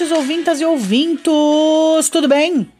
ouvintes, ouvintas e ouvintos! Tudo bem?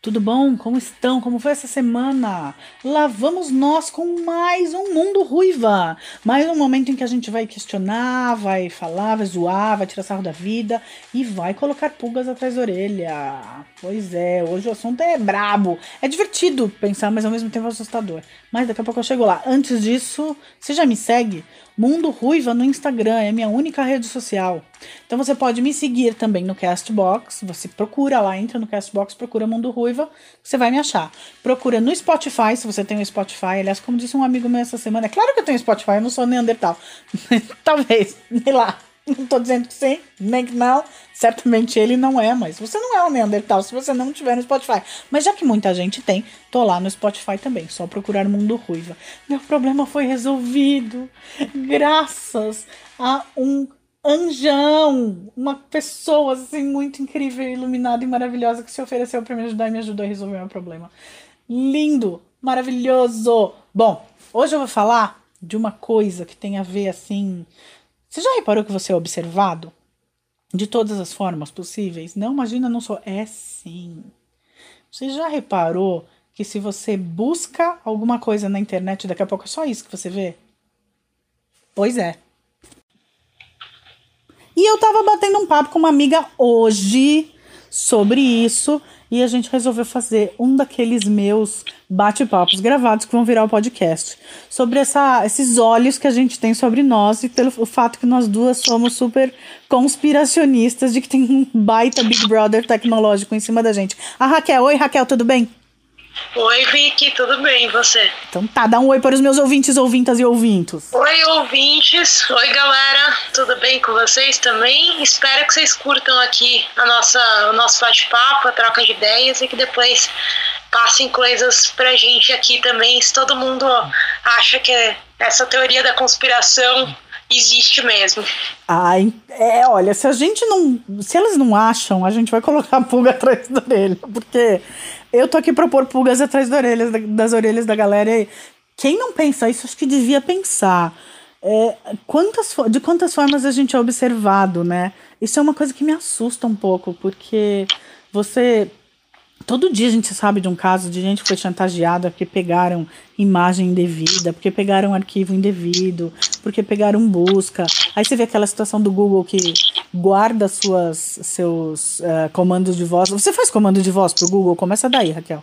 Tudo bom? Como estão? Como foi essa semana? Lá vamos nós com mais um Mundo Ruiva. Mais um momento em que a gente vai questionar, vai falar, vai zoar, vai tirar sarro da vida e vai colocar pulgas atrás da orelha. Pois é, hoje o assunto é brabo. É divertido pensar, mas ao mesmo tempo assustador. Mas daqui a pouco eu chego lá. Antes disso, você já me segue? Mundo Ruiva no Instagram, é minha única rede social. Então você pode me seguir também no Castbox. Você procura lá, entra no Castbox, procura Mundo Ruiva, você vai me achar. Procura no Spotify, se você tem o Spotify. Aliás, como disse um amigo meu essa semana, é claro que eu tenho Spotify, eu não sou Neandertal. Talvez, sei lá. Não tô dizendo que sim, nem que não. Certamente ele não é, mas você não é um Neandertal se você não tiver no Spotify. Mas já que muita gente tem, tô lá no Spotify também. Só procurar Mundo Ruiva. Meu problema foi resolvido. Graças a um anjão, uma pessoa assim muito incrível, iluminada e maravilhosa que se ofereceu para me ajudar e me ajudou a resolver meu problema. Lindo, maravilhoso. Bom, hoje eu vou falar de uma coisa que tem a ver assim você já reparou que você é observado? De todas as formas possíveis? Não, imagina, não sou. É sim. Você já reparou que se você busca alguma coisa na internet, daqui a pouco é só isso que você vê? Pois é. E eu tava batendo um papo com uma amiga hoje sobre isso e a gente resolveu fazer um daqueles meus bate-papos gravados que vão virar o podcast sobre essa, esses olhos que a gente tem sobre nós e pelo fato que nós duas somos super conspiracionistas de que tem um baita Big Brother tecnológico em cima da gente. A Raquel, oi Raquel, tudo bem? Oi, Vicky, tudo bem? E você? Então tá, dá um oi para os meus ouvintes, ouvintas e ouvintos. Oi, ouvintes. Oi, galera. Tudo bem com vocês também? Espero que vocês curtam aqui a nossa, o nosso bate-papo, a troca de ideias e que depois passem coisas pra gente aqui também, se todo mundo acha que essa teoria da conspiração existe mesmo. Ai, é, olha, se a gente não. Se elas não acham, a gente vai colocar a pulga atrás da orelha. Porque eu tô aqui pra pôr pulgas atrás das orelhas, das orelhas da galera. E quem não pensa isso, acho que devia pensar. É, quantas, de quantas formas a gente é observado, né? Isso é uma coisa que me assusta um pouco, porque você Todo dia a gente sabe de um caso de gente que foi chantageada porque pegaram imagem indevida, porque pegaram arquivo indevido, porque pegaram busca. Aí você vê aquela situação do Google que guarda suas, seus uh, comandos de voz. Você faz comando de voz pro Google? Começa daí, Raquel.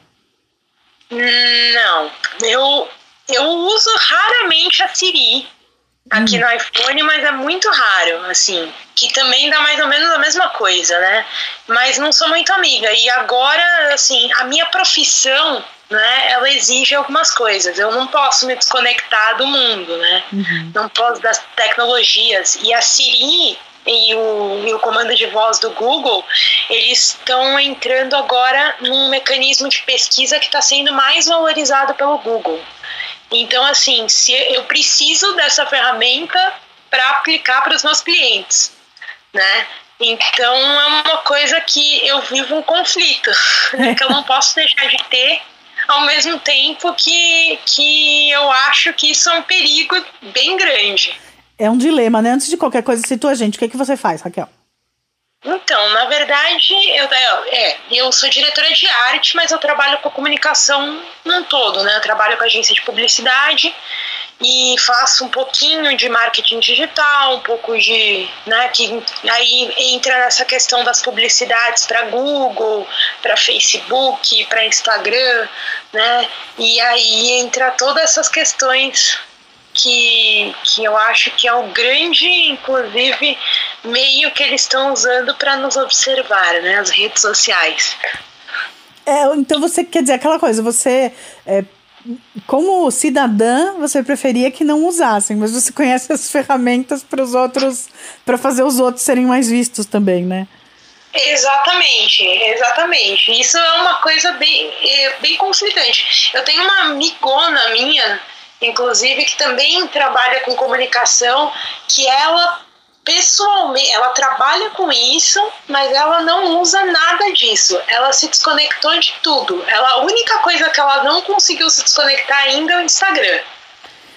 Não, eu, eu uso raramente a Siri aqui hum. no iPhone, mas é muito raro, assim, que também dá mais ou menos a mesma coisa, né? Mas não sou muito amiga. E agora, assim, a minha profissão, né, ela exige algumas coisas. Eu não posso me desconectar do mundo, né? Uhum. Não posso das tecnologias. E a Siri e o, e o comando de voz do Google, eles estão entrando agora num mecanismo de pesquisa que está sendo mais valorizado pelo Google. Então, assim, se eu preciso dessa ferramenta para aplicar para os meus clientes, né? Então é uma coisa que eu vivo um conflito, né? que eu não posso deixar de ter, ao mesmo tempo que, que eu acho que isso é um perigo bem grande. É um dilema, né? Antes de qualquer coisa, situa a gente. O que, é que você faz, Raquel? Então, na verdade, eu, é, eu sou diretora de arte, mas eu trabalho com comunicação num todo, né? Eu trabalho com agência de publicidade e faço um pouquinho de marketing digital, um pouco de, né, que aí entra nessa questão das publicidades para Google, para Facebook, para Instagram, né? E aí entra todas essas questões que, que eu acho que é o grande, inclusive, meio que eles estão usando para nos observar, né? As redes sociais. É, então você quer dizer aquela coisa, você é, como cidadã, você preferia que não usassem, mas você conhece as ferramentas para os outros, para fazer os outros serem mais vistos também, né? Exatamente, exatamente. Isso é uma coisa bem, é, bem conflitante. Eu tenho uma amigona minha inclusive, que também trabalha com comunicação, que ela pessoalmente, ela trabalha com isso, mas ela não usa nada disso. Ela se desconectou de tudo. Ela, a única coisa que ela não conseguiu se desconectar ainda é o Instagram.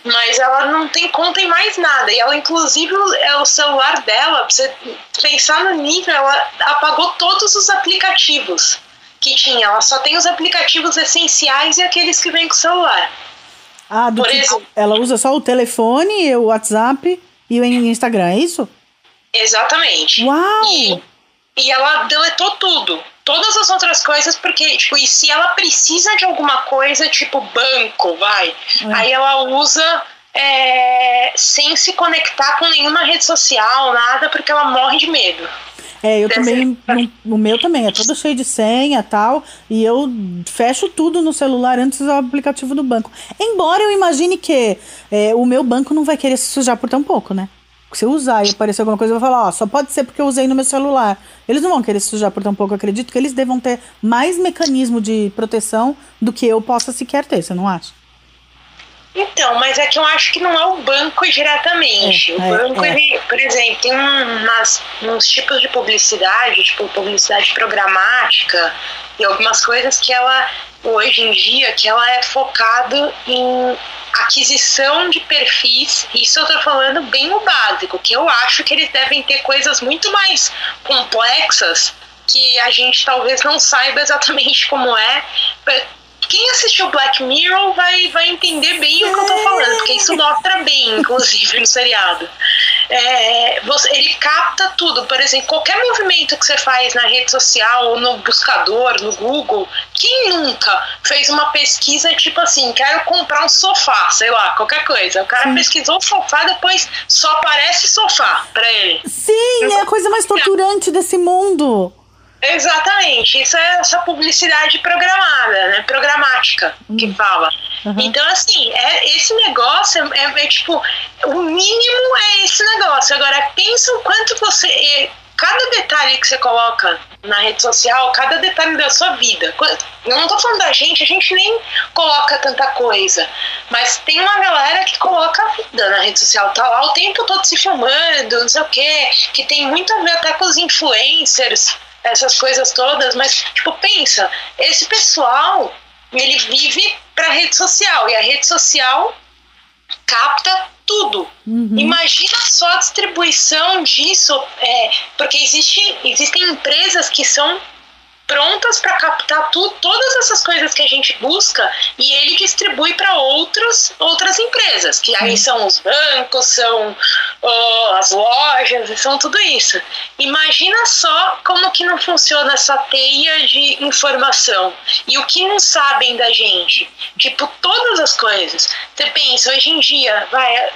mas ela não tem conta em mais nada. E ela, inclusive, é o celular dela, pra você pensar no nível, ela apagou todos os aplicativos que tinha. Ela só tem os aplicativos essenciais e aqueles que vêm com o celular. Ah, do Por tipo, exemplo- ela usa só o telefone, o WhatsApp e o Instagram, é isso? Exatamente. Uau! E, e ela deletou tudo. Todas as outras coisas, porque, tipo, e se ela precisa de alguma coisa, tipo banco, vai. É. Aí ela usa é, sem se conectar com nenhuma rede social, nada, porque ela morre de medo. É, eu Deve também, no- o meu também, é todo cheio de senha e tal, e eu fecho tudo no celular antes do aplicativo do banco. Embora eu imagine que é, o meu banco não vai querer se sujar por tão pouco, né? Se eu usar e aparecer alguma coisa, eu vou falar, ó, só pode ser porque eu usei no meu celular. Eles não vão querer se sujar por tão pouco, eu acredito que eles devam ter mais mecanismo de proteção do que eu possa sequer ter, você não acha? Então, mas é que eu acho que não é o banco diretamente. É, o é, banco, é. ele, por exemplo, tem umas, uns tipos de publicidade, tipo publicidade programática e algumas coisas que ela, hoje em dia, que ela é focado em aquisição de perfis. Isso eu tô falando bem o básico, que eu acho que eles devem ter coisas muito mais complexas que a gente talvez não saiba exatamente como é. Quem assistiu Black Mirror vai, vai entender bem o que eu tô falando, porque isso mostra bem, inclusive, no seriado. É, você- ele capta tudo, por exemplo, qualquer movimento que você faz na rede social ou no buscador, no Google, quem nunca fez uma pesquisa tipo assim, quero comprar um sofá, sei lá, qualquer coisa. O cara pesquisou o sofá, depois só aparece sofá pra ele. Sim, é a coisa mais torturante desse mundo. Exatamente, isso é essa publicidade programada, né? Programática que fala. Uhum. Então, assim, é, esse negócio é, é- é tipo, o mínimo é esse negócio. Agora, pensa o quanto você. cada detalhe que você coloca na rede social, cada detalhe da sua vida. Eu não tô falando da gente, a gente nem coloca tanta coisa. Mas tem uma galera que coloca a vida na rede social, tá lá o tempo todo se filmando, não sei o quê, que tem muito a ver até com os influencers essas coisas todas, mas, tipo, pensa, esse pessoal, ele vive pra rede social, e a rede social capta tudo. Uhum. Imagina só a distribuição disso, é, porque existe, existem empresas que são prontas para captar tu, todas essas coisas que a gente busca e ele distribui para outras outras empresas, que aí são os bancos, são as lojas, são tudo isso. Imagina só como que não funciona essa teia de informação e o que não sabem da gente. Tipo, todas as coisas. Você pensa, hoje em dia, vai,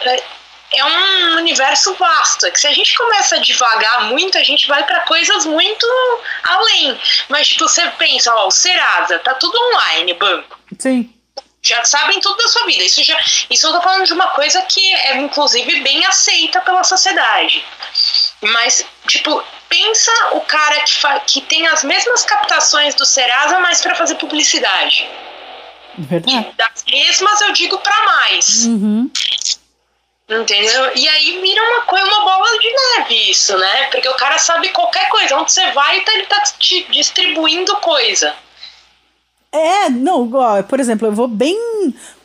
é, um universo vasto. É que se a gente começa a devagar muito, a gente vai para coisas muito além. Mas, tipo, você pensa, ó, o Serasa, tá tudo online, banco. Sim. Já sabem tudo da sua vida. Isso, já, isso eu tô falando de uma coisa que é, inclusive, bem aceita pela sociedade. Mas, tipo, pensa o cara que, fa que tem as mesmas captações do Serasa, mas para fazer publicidade. Verdade. Das mesmas, eu digo para mais. Uhum. Entendeu? E aí vira uma coisa, uma bola de neve isso, né? Porque o cara sabe qualquer coisa. Onde você vai, tá, ele tá te distribuindo coisa. É, não, por exemplo, eu vou bem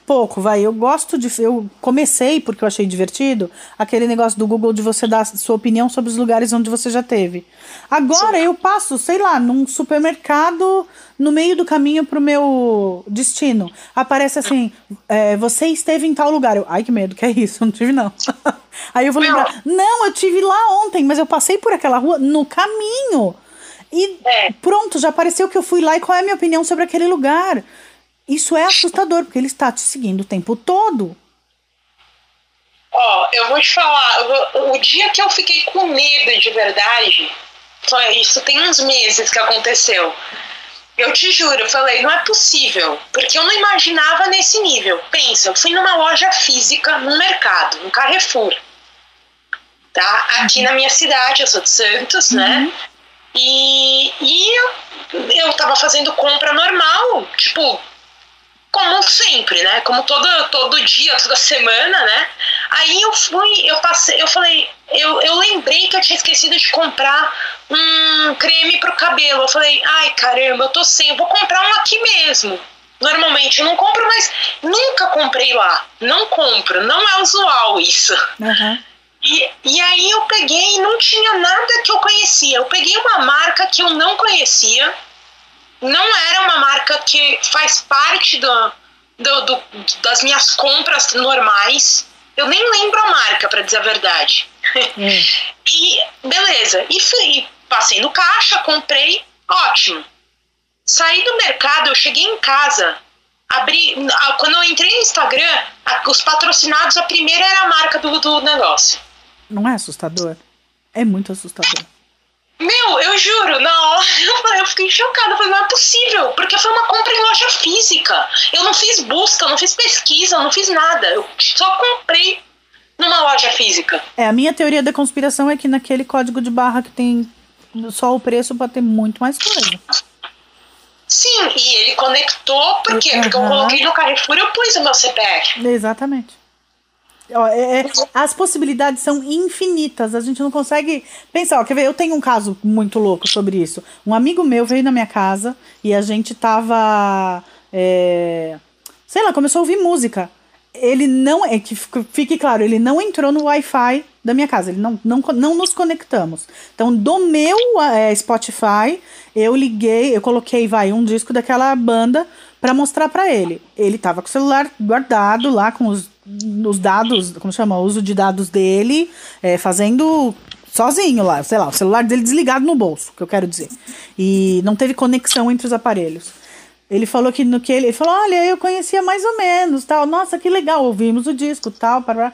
pouco, vai. Eu gosto de. Eu comecei, porque eu achei divertido, aquele negócio do Google de você dar sua opinião sobre os lugares onde você já teve. Agora eu passo, sei lá, num supermercado no meio do caminho pro meu destino. Aparece assim: é, você esteve em tal lugar. Eu, Ai, que medo, que é isso? Não tive, não. Aí eu vou lembrar: não, eu tive lá ontem, mas eu passei por aquela rua no caminho. E É. pronto, já apareceu que eu fui lá e qual é a minha opinião sobre aquele lugar. Isso é assustador, porque ele está te seguindo o tempo todo. Ó, eu vou te falar, eu vou- o dia que eu fiquei com medo de verdade, foi isso tem uns meses que aconteceu. Eu te juro, eu falei, não é possível, porque eu não imaginava nesse nível. Pensa, eu fui numa loja física, num mercado, no Carrefour. Tá? Aqui na minha cidade, eu sou de Santos, né? E, e eu, eu tava fazendo compra normal, tipo, como sempre, né? Como todo, todo dia, toda semana, né? Aí eu fui, eu passei, eu falei, eu, eu lembrei que eu tinha esquecido de comprar um creme pro cabelo. Eu falei, ai caramba, eu tô sem, eu vou comprar um aqui mesmo. Normalmente eu não compro, mas nunca comprei lá. Não compro, não é usual isso. Uhum. E, e aí eu peguei e não tinha nada que eu conhecia. Eu peguei uma marca que eu não conhecia. Não era uma marca que faz parte do, do, do das minhas compras normais. Eu nem lembro a marca, para dizer a verdade. Hum. e beleza. E fui, passei no caixa, comprei, ótimo. Saí do mercado, eu cheguei em casa, abri. Quando eu entrei no Instagram, os patrocinados, a primeira era a marca do, do negócio. Não é assustador? É muito assustador. Meu, eu juro, na hora eu, fiquei chocada. Falei, não é possível, porque foi uma compra em loja física. Eu não fiz busca, eu não fiz pesquisa, eu não fiz nada. Eu só comprei numa loja física. É, a minha teoria da conspiração é que naquele código de barra que tem só o preço pode ter muito mais coisa. Sim, e ele conectou, por quê? Uhum. Porque eu coloquei no Carrefour e eu pus o meu CPF. Exatamente. É, é, as possibilidades são infinitas. A gente não consegue pensar. Ó, quer ver? Eu tenho um caso muito louco sobre isso. Um amigo meu veio na minha casa e a gente tava. É, sei lá, começou a ouvir música. Ele não. É que fique claro, ele não entrou no Wi-Fi da minha casa. Ele não, não, não nos conectamos. Então, do meu é, Spotify, eu liguei, eu coloquei, vai, um disco daquela banda para mostrar para ele. Ele tava com o celular guardado lá com os os dados, como chama? O uso de dados dele, é, fazendo sozinho lá, sei lá, o celular dele desligado no bolso, que eu quero dizer. E não teve conexão entre os aparelhos. Ele falou que no que ele, ele falou, olha, eu conhecia mais ou menos, tal. Nossa, que legal, ouvimos o disco, tal, para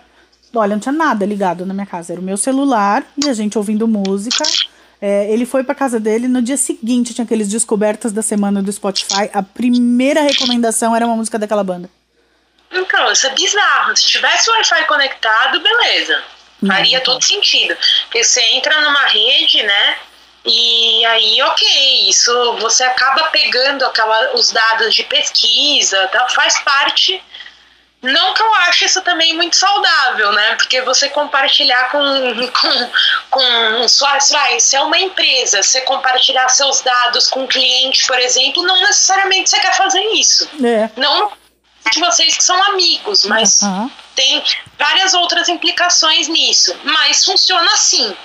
Olha, não tinha nada ligado na minha casa, era o meu celular e a gente ouvindo música. É, ele foi pra casa dele, no dia seguinte tinha aqueles descobertas da semana do Spotify. A primeira recomendação era uma música daquela banda. Então, isso é bizarro. Se tivesse o Wi-Fi conectado, beleza. Faria todo sentido. Porque você entra numa rede, né? E aí, ok, isso você acaba pegando aquela, os dados de pesquisa, tá, faz parte. Não que eu ache isso também muito saudável, né? Porque você compartilhar com, com, com sua, se é uma empresa, você compartilhar seus dados com um cliente, por exemplo, não necessariamente você quer fazer isso. É. Não de vocês que são amigos, mas uhum. tem várias outras implicações nisso. Mas funciona assim.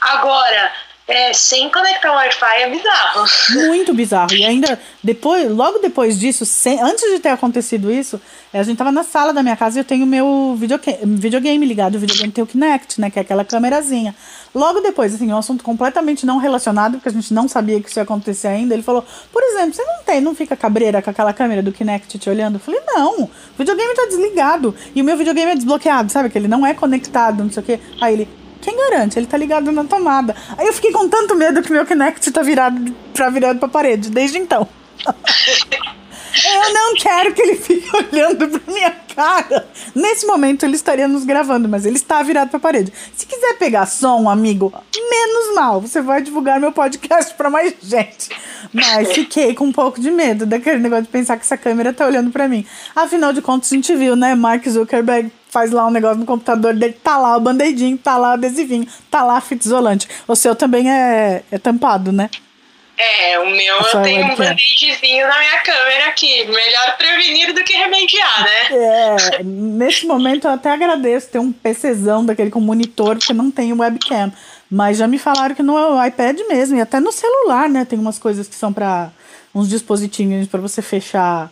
Agora, é, sem conectar o Wi-Fi é bizarro. Muito bizarro. E ainda depois, logo depois disso, sem, antes de ter acontecido isso, a gente tava na sala da minha casa e eu tenho meu videogame, videogame ligado. O videogame tem o Kinect, né? Que é aquela câmerazinha. Logo depois, assim, um assunto completamente não relacionado, porque a gente não sabia que isso ia acontecer ainda. Ele falou, por exemplo, você não tem, não fica cabreira com aquela câmera do Kinect te olhando? Eu falei, não, o videogame tá desligado. E o meu videogame é desbloqueado, sabe? Que ele não é conectado, não sei o quê. Aí ele, quem garante? Ele tá ligado na tomada. Aí eu fiquei com tanto medo que meu Kinect tá virado pra virado pra parede, desde então. Eu não quero que ele fique olhando pra minha cara. Nesse momento ele estaria nos gravando, mas ele está virado pra parede. Se quiser pegar som, amigo, menos mal. Você vai divulgar meu podcast pra mais gente. Mas fiquei com um pouco de medo daquele negócio de pensar que essa câmera tá olhando pra mim. Afinal de contas, a gente viu, né? Mark Zuckerberg faz lá um negócio no computador dele, tá lá o band-aidinho, tá lá o adesivinho, tá lá a fita isolante. O seu também é, é tampado, né? É, o meu eu tenho um band-aidzinho na minha câmera aqui. Melhor prevenir do que remediar, né? É, nesse momento eu até agradeço ter um PCzão daquele com monitor, porque não tem webcam. Mas já me falaram que no iPad mesmo, e até no celular, né? Tem umas coisas que são para uns dispositivos para você fechar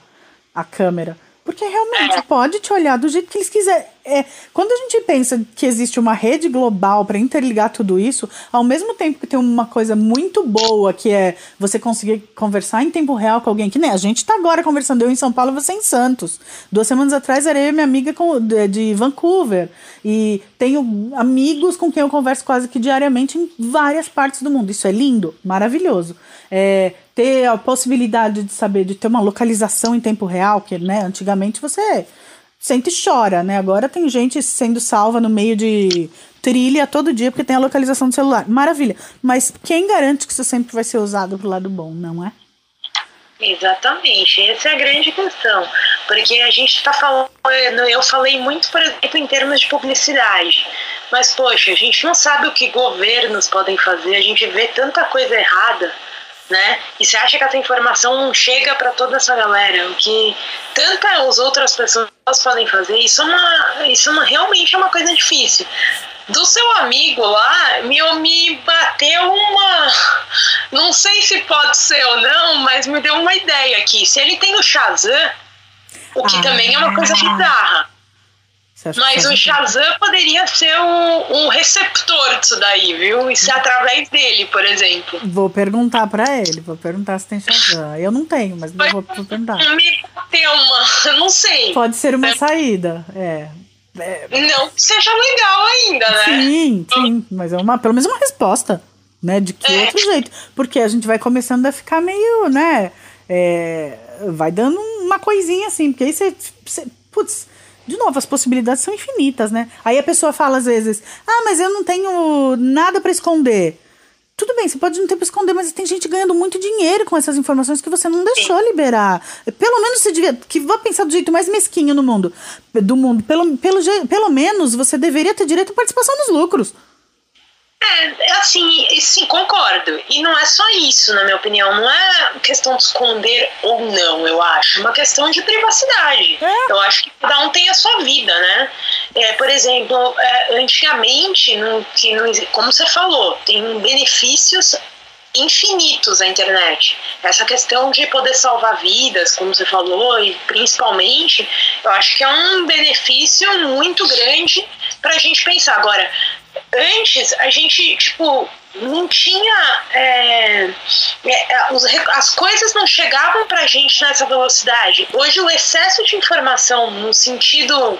a câmera. Porque realmente é. pode te olhar do jeito que eles quiserem. É, quando a gente pensa que existe uma rede global para interligar tudo isso, ao mesmo tempo que tem uma coisa muito boa, que é você conseguir conversar em tempo real com alguém, que nem a gente está agora conversando, eu em São Paulo, você em Santos. Duas semanas atrás era eu e minha amiga com, de, de Vancouver. E tenho amigos com quem eu converso quase que diariamente em várias partes do mundo. Isso é lindo, maravilhoso. É, ter a possibilidade de saber, de ter uma localização em tempo real, que né, antigamente você sente e chora, né? Agora tem gente sendo salva no meio de trilha todo dia porque tem a localização do celular. Maravilha. Mas quem garante que isso sempre vai ser usado pro lado bom, não é? Exatamente, essa é a grande questão. Porque a gente está falando, eu falei muito, por exemplo, em termos de publicidade. Mas, poxa, a gente não sabe o que governos podem fazer, a gente vê tanta coisa errada né? E você acha que essa informação não chega para toda essa galera? O que tantas outras pessoas podem fazer, isso é uma, isso é uma, realmente é uma coisa difícil. Do seu amigo lá, me, me bateu uma. Não sei se pode ser ou não, mas me deu uma ideia aqui. Se ele tem o Shazam, o que ah, também é uma coisa bizarra. Mas o Shazam poderia ser um, um, receptor disso daí, viu? E ser através dele, por exemplo. Vou perguntar para ele, vou perguntar se tem Shazam. Eu não tenho, mas vou, vou perguntar. Me ter uma, não sei. Pode ser uma é. saída, é. é. Não seja legal ainda, né? Sim, sim, mas é uma, pelo menos uma resposta, né? De que é. outro jeito? Porque a gente vai começando a ficar meio, né? É, vai dando uma coisinha assim, porque aí você, você putz, de novo, as possibilidades são infinitas, né? Aí a pessoa fala às vezes: ah, mas eu não tenho nada para esconder. Tudo bem, você pode não ter para esconder, mas tem gente ganhando muito dinheiro com essas informações que você não deixou liberar. Pelo menos você devia. Que vou pensar do jeito mais mesquinho no mundo. Do mundo. Pelo, pelo, pelo menos você deveria ter direito à participação nos lucros. É, é, assim, sim, concordo. E não é só isso, na minha opinião. Não é questão de esconder ou não, eu acho. É uma questão de privacidade. É. Eu acho que cada um tem a sua vida, né? É, por exemplo, é, antigamente, que como você falou, tem benefícios infinitos a internet. Essa questão de poder salvar vidas, como você falou, e principalmente, eu acho que é um benefício muito grande para a gente pensar. Agora, antes a gente, tipo, não tinha. É, é, os, as coisas não chegavam pra gente nessa velocidade. Hoje o excesso de informação no sentido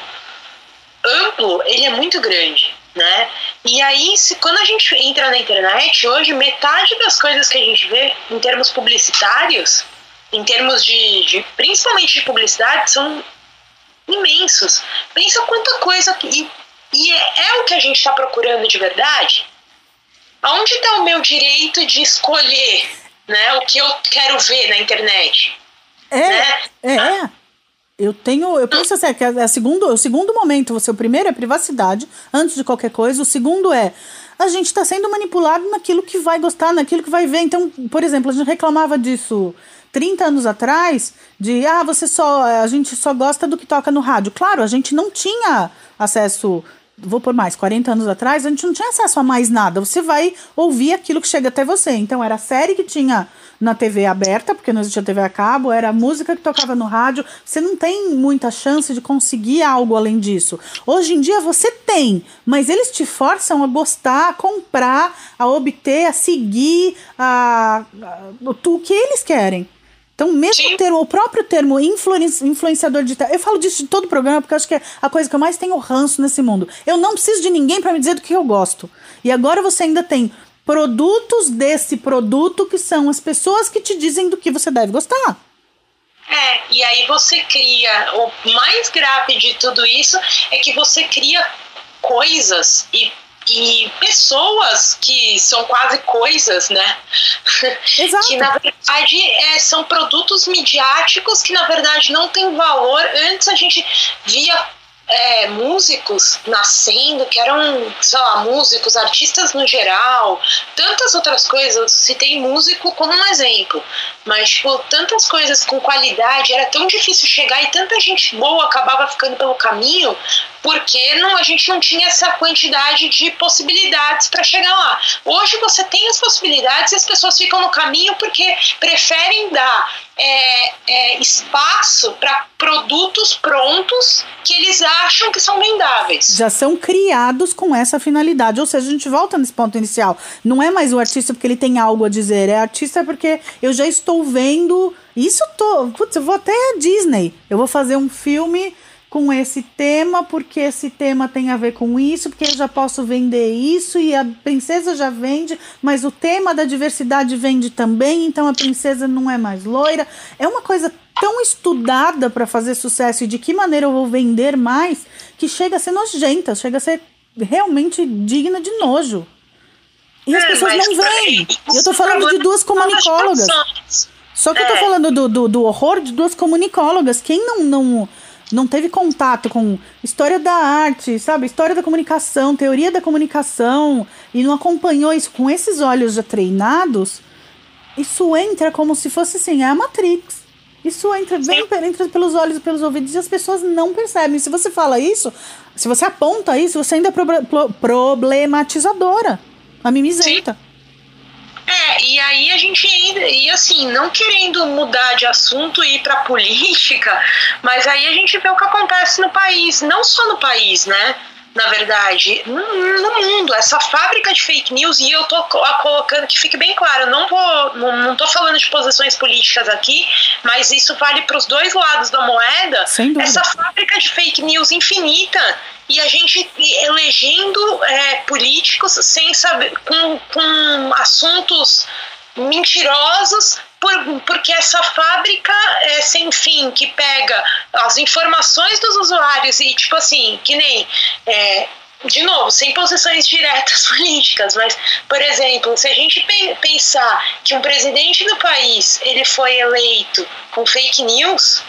amplo, ele é muito grande. Né? E aí, se, quando a gente entra na internet, hoje metade das coisas que a gente vê em termos publicitários, em termos de, de principalmente de publicidade, são imensos. Pensa quanta coisa e e é, é o que a gente está procurando de verdade? Aonde está o meu direito de escolher né, o que eu quero ver na internet? É, né? é, é. Eu tenho, eu penso assim, que é, é segundo, o segundo momento, você, o primeiro é privacidade, antes de qualquer coisa, o segundo é a gente está sendo manipulado naquilo que vai gostar, naquilo que vai ver. Então, por exemplo, a gente reclamava disso 30 anos atrás, de ah, você só, a gente só gosta do que toca no rádio. Claro, a gente não tinha acesso vou por mais, 40 anos atrás, a gente não tinha acesso a mais nada. Você vai ouvir aquilo que chega até você. Então era a série que tinha na TV aberta, porque não existia TV a cabo, era a música que tocava no rádio. Você não tem muita chance de conseguir algo além disso. Hoje em dia você tem, mas eles te forçam a gostar, a comprar, a obter, a seguir a, a, o que eles querem. Então, mesmo o termo, o próprio termo influenciador digital, eu falo disso de todo o programa porque eu acho que é a coisa que eu mais tenho ranço nesse mundo. Eu não preciso de ninguém para me dizer do que eu gosto. E agora você ainda tem produtos desse produto que são as pessoas que te dizem do que você deve gostar. É, e aí você cria. O mais grave de tudo isso é que você cria coisas e e pessoas que são quase coisas, né? Exato. que na verdade é, são produtos midiáticos que na verdade não têm valor. Antes a gente via é, músicos nascendo, que eram, sei lá, músicos, artistas no geral, tantas outras coisas. Se tem músico como um exemplo, mas tipo, tantas coisas com qualidade, era tão difícil chegar e tanta gente boa acabava ficando pelo caminho porque não, a gente não tinha essa quantidade de possibilidades para chegar lá. Hoje você tem as possibilidades e as pessoas ficam no caminho porque preferem dar é, é, espaço para produtos prontos que eles acham que são vendáveis. Já são criados com essa finalidade. Ou seja, a gente volta nesse ponto inicial. Não é mais o artista porque ele tem algo a dizer, é artista porque eu já estou vendo. Isso tô. Putz, eu vou até a Disney. Eu vou fazer um filme com esse tema, porque esse tema tem a ver com isso, porque eu já posso vender isso e a princesa já vende, mas o tema da diversidade vende também, então a princesa não é mais loira. É uma coisa tão estudada para fazer sucesso e de que maneira eu vou vender mais que chega a ser nojenta, chega a ser realmente digna de nojo. E as é, pessoas não veem. Eu tô falando de duas comunicólogas. Só que eu tô é. falando do, do, do horror de duas comunicólogas. Quem não, não não teve contato com história da arte, sabe? História da comunicação, teoria da comunicação, e não acompanhou isso com esses olhos já treinados, isso entra como se fosse assim, é a Matrix. Isso entra, vem, entra pelos olhos e pelos ouvidos e as pessoas não percebem. Se você fala isso, se você aponta isso, você ainda é pro, problematizadora. A mimizenta. Sim. É, e aí a gente ainda, e assim, não querendo mudar de assunto e ir pra política, mas aí a gente vê o que acontece no país, não só no país, né? na verdade, no, no, mundo. Essa fábrica de fake news, e eu tô colocando que fique bem claro, não vou, não, não tô falando de posições políticas aqui, mas isso vale para os dois lados da moeda. Essa fábrica de fake news infinita e a gente elegendo é, políticos sem saber, com, com assuntos mentirosos por, porque essa fábrica é sem fim que pega as informações dos usuários e tipo assim, que nem é, de novo, sem posições diretas políticas, mas, por exemplo, se a gente pensar que um presidente do país ele foi eleito com fake news,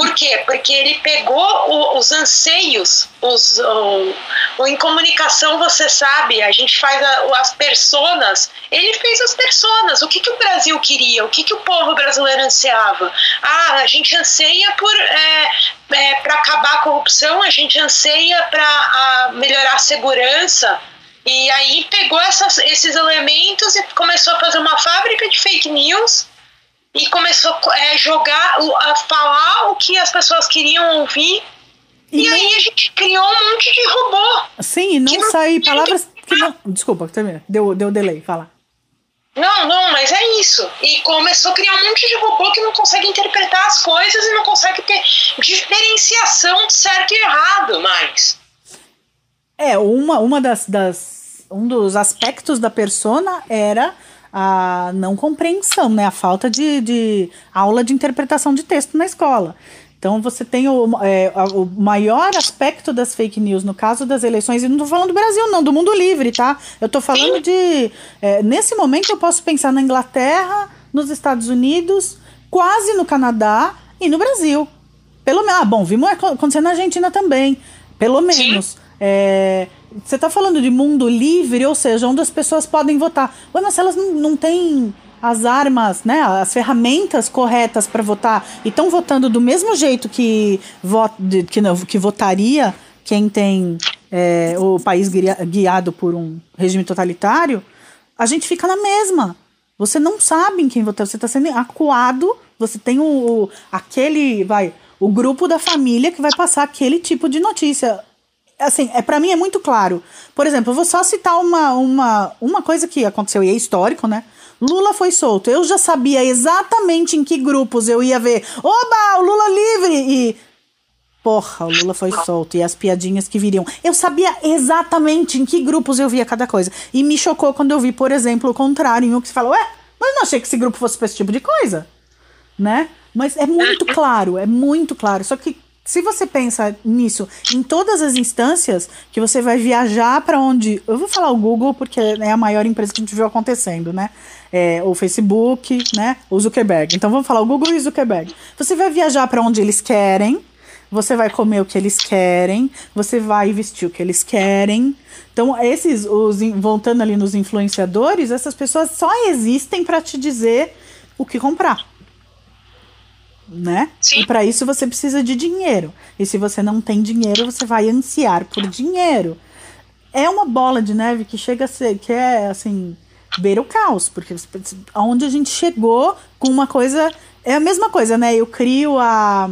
por quê? Porque ele pegou o, os anseios, os, o, o, em comunicação você sabe, a gente faz a, as personas, ele fez as personas. O que, que o Brasil queria? O que, que o povo brasileiro ansiava? Ah, a gente anseia por é, é, para acabar a corrupção, a gente anseia para melhorar a segurança. E aí pegou essas, esses elementos e começou a fazer uma fábrica de fake news e começou a é, jogar, a falar o que as pessoas queriam ouvir. E, e aí a gente criou um monte de robô. Sim, e não, não sai palavras que não. Desculpa, termina. Deu, deu delay, fala. Não, não, mas é isso. E começou a criar um monte de robô que não consegue interpretar as coisas e não consegue ter diferenciação de certo e errado mais. É, uma, uma das, das. Um dos aspectos da persona era a não compreensão, né? A falta de, de aula de interpretação de texto na escola. Então você tem o, é, o maior aspecto das fake news no caso das eleições, e não estou falando do Brasil, não, do mundo livre, tá? Eu estou falando de. É, nesse momento eu posso pensar na Inglaterra, nos Estados Unidos, quase no Canadá e no Brasil. Pelo menos. Ah, bom, vimos acontecer na Argentina também. Pelo menos. É, você está falando de mundo livre, ou seja, onde as pessoas podem votar. Ué, mas elas não, não têm as armas, né, as ferramentas corretas para votar e estão votando do mesmo jeito que, vot, que, que votaria quem tem é, o país guiado por um regime totalitário, a gente fica na mesma. Você não sabe em quem votar, você está sendo acuado, você tem o, o, aquele, vai, o grupo da família que vai passar aquele tipo de notícia assim, é, para mim é muito claro. Por exemplo, eu vou só citar uma, uma, uma coisa que aconteceu e é histórico, né? Lula foi solto. Eu já sabia exatamente em que grupos eu ia ver. Oba, o Lula livre! E. Porra, o Lula foi solto. E as piadinhas que viriam. Eu sabia exatamente em que grupos eu via cada coisa. E me chocou quando eu vi, por exemplo, o contrário, em um que se fala, ué, mas não achei que esse grupo fosse pra esse tipo de coisa. Né? Mas é muito claro, é muito claro. Só que se você pensa nisso em todas as instâncias, que você vai viajar para onde. Eu vou falar o Google porque é a maior empresa que a gente viu acontecendo, né? É, o Facebook, né? O Zuckerberg. Então vamos falar o Google e o Zuckerberg. Você vai viajar para onde eles querem, você vai comer o que eles querem, você vai vestir o que eles querem. Então, esses, os, voltando ali nos influenciadores, essas pessoas só existem para te dizer o que comprar né? Sim. E para isso você precisa de dinheiro. E se você não tem dinheiro, você vai ansiar por dinheiro. É uma bola de neve que chega a ser, que é assim, beira o caos, porque aonde a gente chegou com uma coisa, é a mesma coisa, né? Eu crio a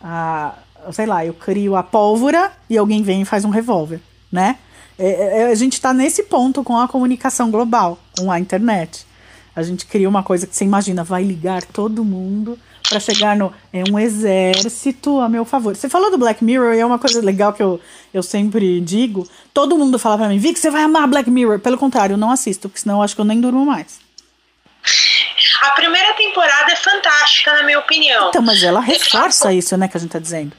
a sei lá, eu crio a pólvora e alguém vem e faz um revólver, né? É, é, a gente está nesse ponto com a comunicação global, com a internet. A gente cria uma coisa que você imagina, vai ligar todo mundo para chegar no é um exército a meu favor. Você falou do Black Mirror e é uma coisa legal que eu, eu sempre digo. Todo mundo fala para mim, Vic, você vai amar Black Mirror. Pelo contrário, eu não assisto, porque senão eu acho que eu nem durmo mais. A primeira temporada é fantástica, na minha opinião. Então, mas ela reforça isso, né, que a gente tá dizendo.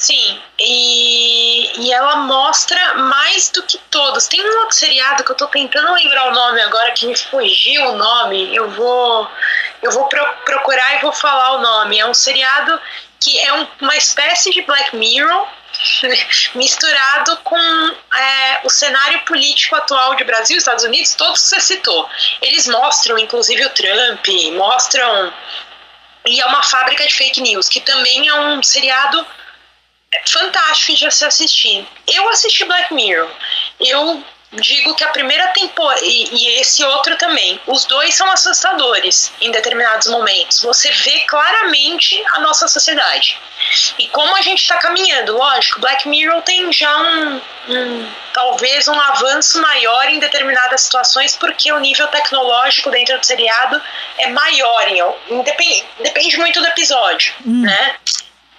Sim, e, e ela mostra mais do que todos. Tem um outro seriado que eu tô tentando lembrar o nome agora, que me fugiu o nome. Eu vou, eu vou pro, procurar e vou falar o nome. É um seriado que é um, uma espécie de Black Mirror, misturado com é, o cenário político atual de Brasil Estados Unidos, todos que você citou. Eles mostram, inclusive, o Trump, mostram. E é uma fábrica de fake news, que também é um seriado fantástico de se assistir. Eu assisti Black Mirror. Eu digo que a primeira temporada e, e, esse outro também, os dois são assustadores em determinados momentos. Você vê claramente a nossa sociedade e como a gente está caminhando. Lógico, Black Mirror tem já um, um, talvez um avanço maior em determinadas situações porque o nível tecnológico dentro do seriado é maior. Em, depende, depende muito do episódio, hum. né?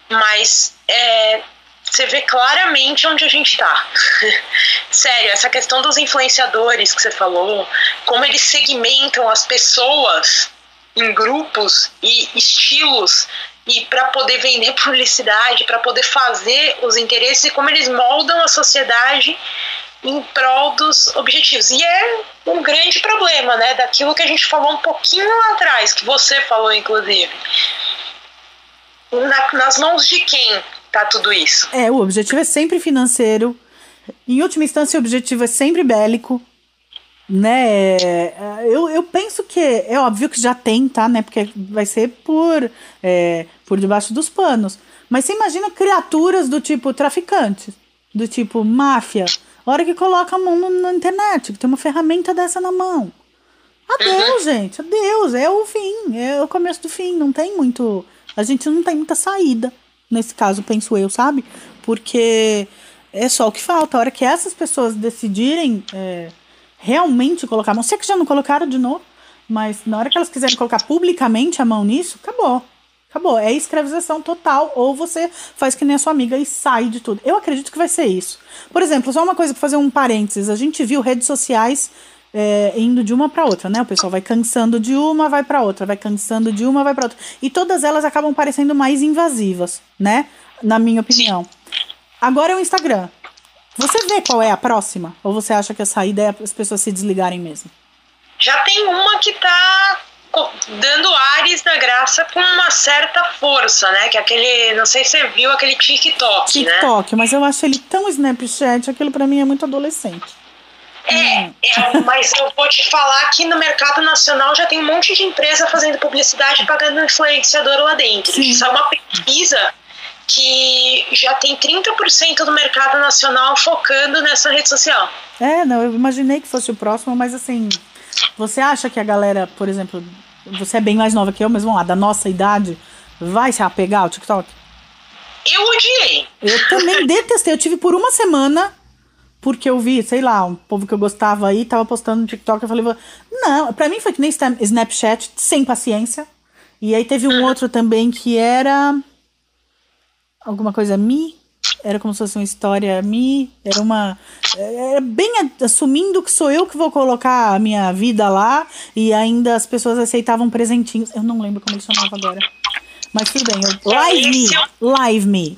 Mas é, você vê claramente onde a gente está. Sério, essa questão dos influenciadores que você falou, como eles segmentam as pessoas em grupos e estilos e para poder vender publicidade, para poder fazer os interesses e como eles moldam a sociedade em prol dos objetivos. E é um grande problema, né, daquilo que a gente falou um pouquinho lá atrás, que você falou inclusive. Na, nas mãos de quem tá tudo isso. É, o objetivo é sempre financeiro. Em última instância, o objetivo é sempre bélico. Né? Eu, eu penso que é óbvio que já tem, tá? Né? Porque vai ser por, é, por debaixo dos panos. Mas você imagina criaturas do tipo traficantes, do tipo máfia. Hora que coloca a mão na internet, que tem uma ferramenta dessa na mão. Adeus, uhum. gente, adeus. É o fim, é o começo do fim. Não tem muito. A gente não tem muita saída nesse caso, penso eu, sabe? Porque é só o que falta. A hora que essas pessoas decidirem é, realmente colocar a mão, sei que já não colocaram de novo, mas na hora que elas quiserem colocar publicamente a mão nisso, acabou. Acabou. É escravização total. Ou você faz que nem a sua amiga e sai de tudo. Eu acredito que vai ser isso. Por exemplo, só uma coisa para fazer um parênteses. A gente viu redes sociais é, indo de uma para outra, né? O pessoal vai cansando de uma, vai para outra, vai cansando de uma, vai para outra. E todas elas acabam parecendo mais invasivas, né? Na minha opinião. Agora é o Instagram. Você vê qual é a próxima? Ou você acha que a saída é as pessoas se desligarem mesmo? Já tem uma que tá dando ares da graça com uma certa força, né? Que é aquele, não sei se você viu aquele TikTok, TikTok, né? TikTok, mas eu acho ele tão Snapchat, aquilo para mim é muito adolescente. É, é, mas eu vou te falar que no mercado nacional já tem um monte de empresa fazendo publicidade pagando influenciador lá dentro. Sim. Isso é uma pesquisa que já tem 30% do mercado nacional focando nessa rede social. É, não, eu imaginei que fosse o próximo, mas assim, você acha que a galera, por exemplo, você é bem mais nova que eu, mas vamos lá, da nossa idade, vai se apegar ao TikTok? Eu odiei. Eu também detestei. Eu tive por uma semana porque eu vi, sei lá, um povo que eu gostava aí tava postando no TikTok. Eu falei, não, pra mim foi que nem Snapchat, sem paciência. E aí teve um outro também que era. Alguma coisa Mi. Era como se fosse uma história Mi. Era uma. Era bem assumindo que sou eu que vou colocar a minha vida lá. E ainda as pessoas aceitavam presentinhos. Eu não lembro como ele chamava agora. Mas tudo bem. Eu, live Me. Live Me.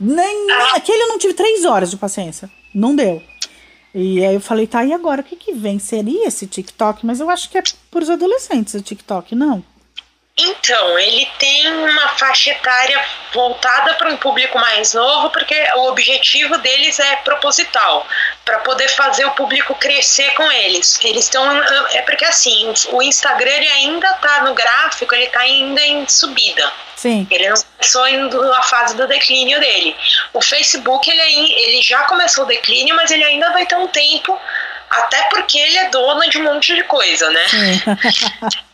Nem, nem, aquele eu não tive três horas de paciência. Não deu. E aí eu falei, tá, e agora? O que que vem? Seria esse TikTok? Mas eu acho que é para os adolescentes o TikTok, não? Então, ele tem uma faixa etária voltada para um público mais novo, porque o objetivo deles é proposital, para poder fazer o público crescer com eles. Eles estão. É porque assim, o Instagram ele ainda está no gráfico, ele está ainda em subida. Sim. Ele não começou indo na fase do declínio dele. O Facebook ele, ele já começou o declínio, mas ele ainda vai ter um tempo, até porque ele é dono de um monte de coisa, né?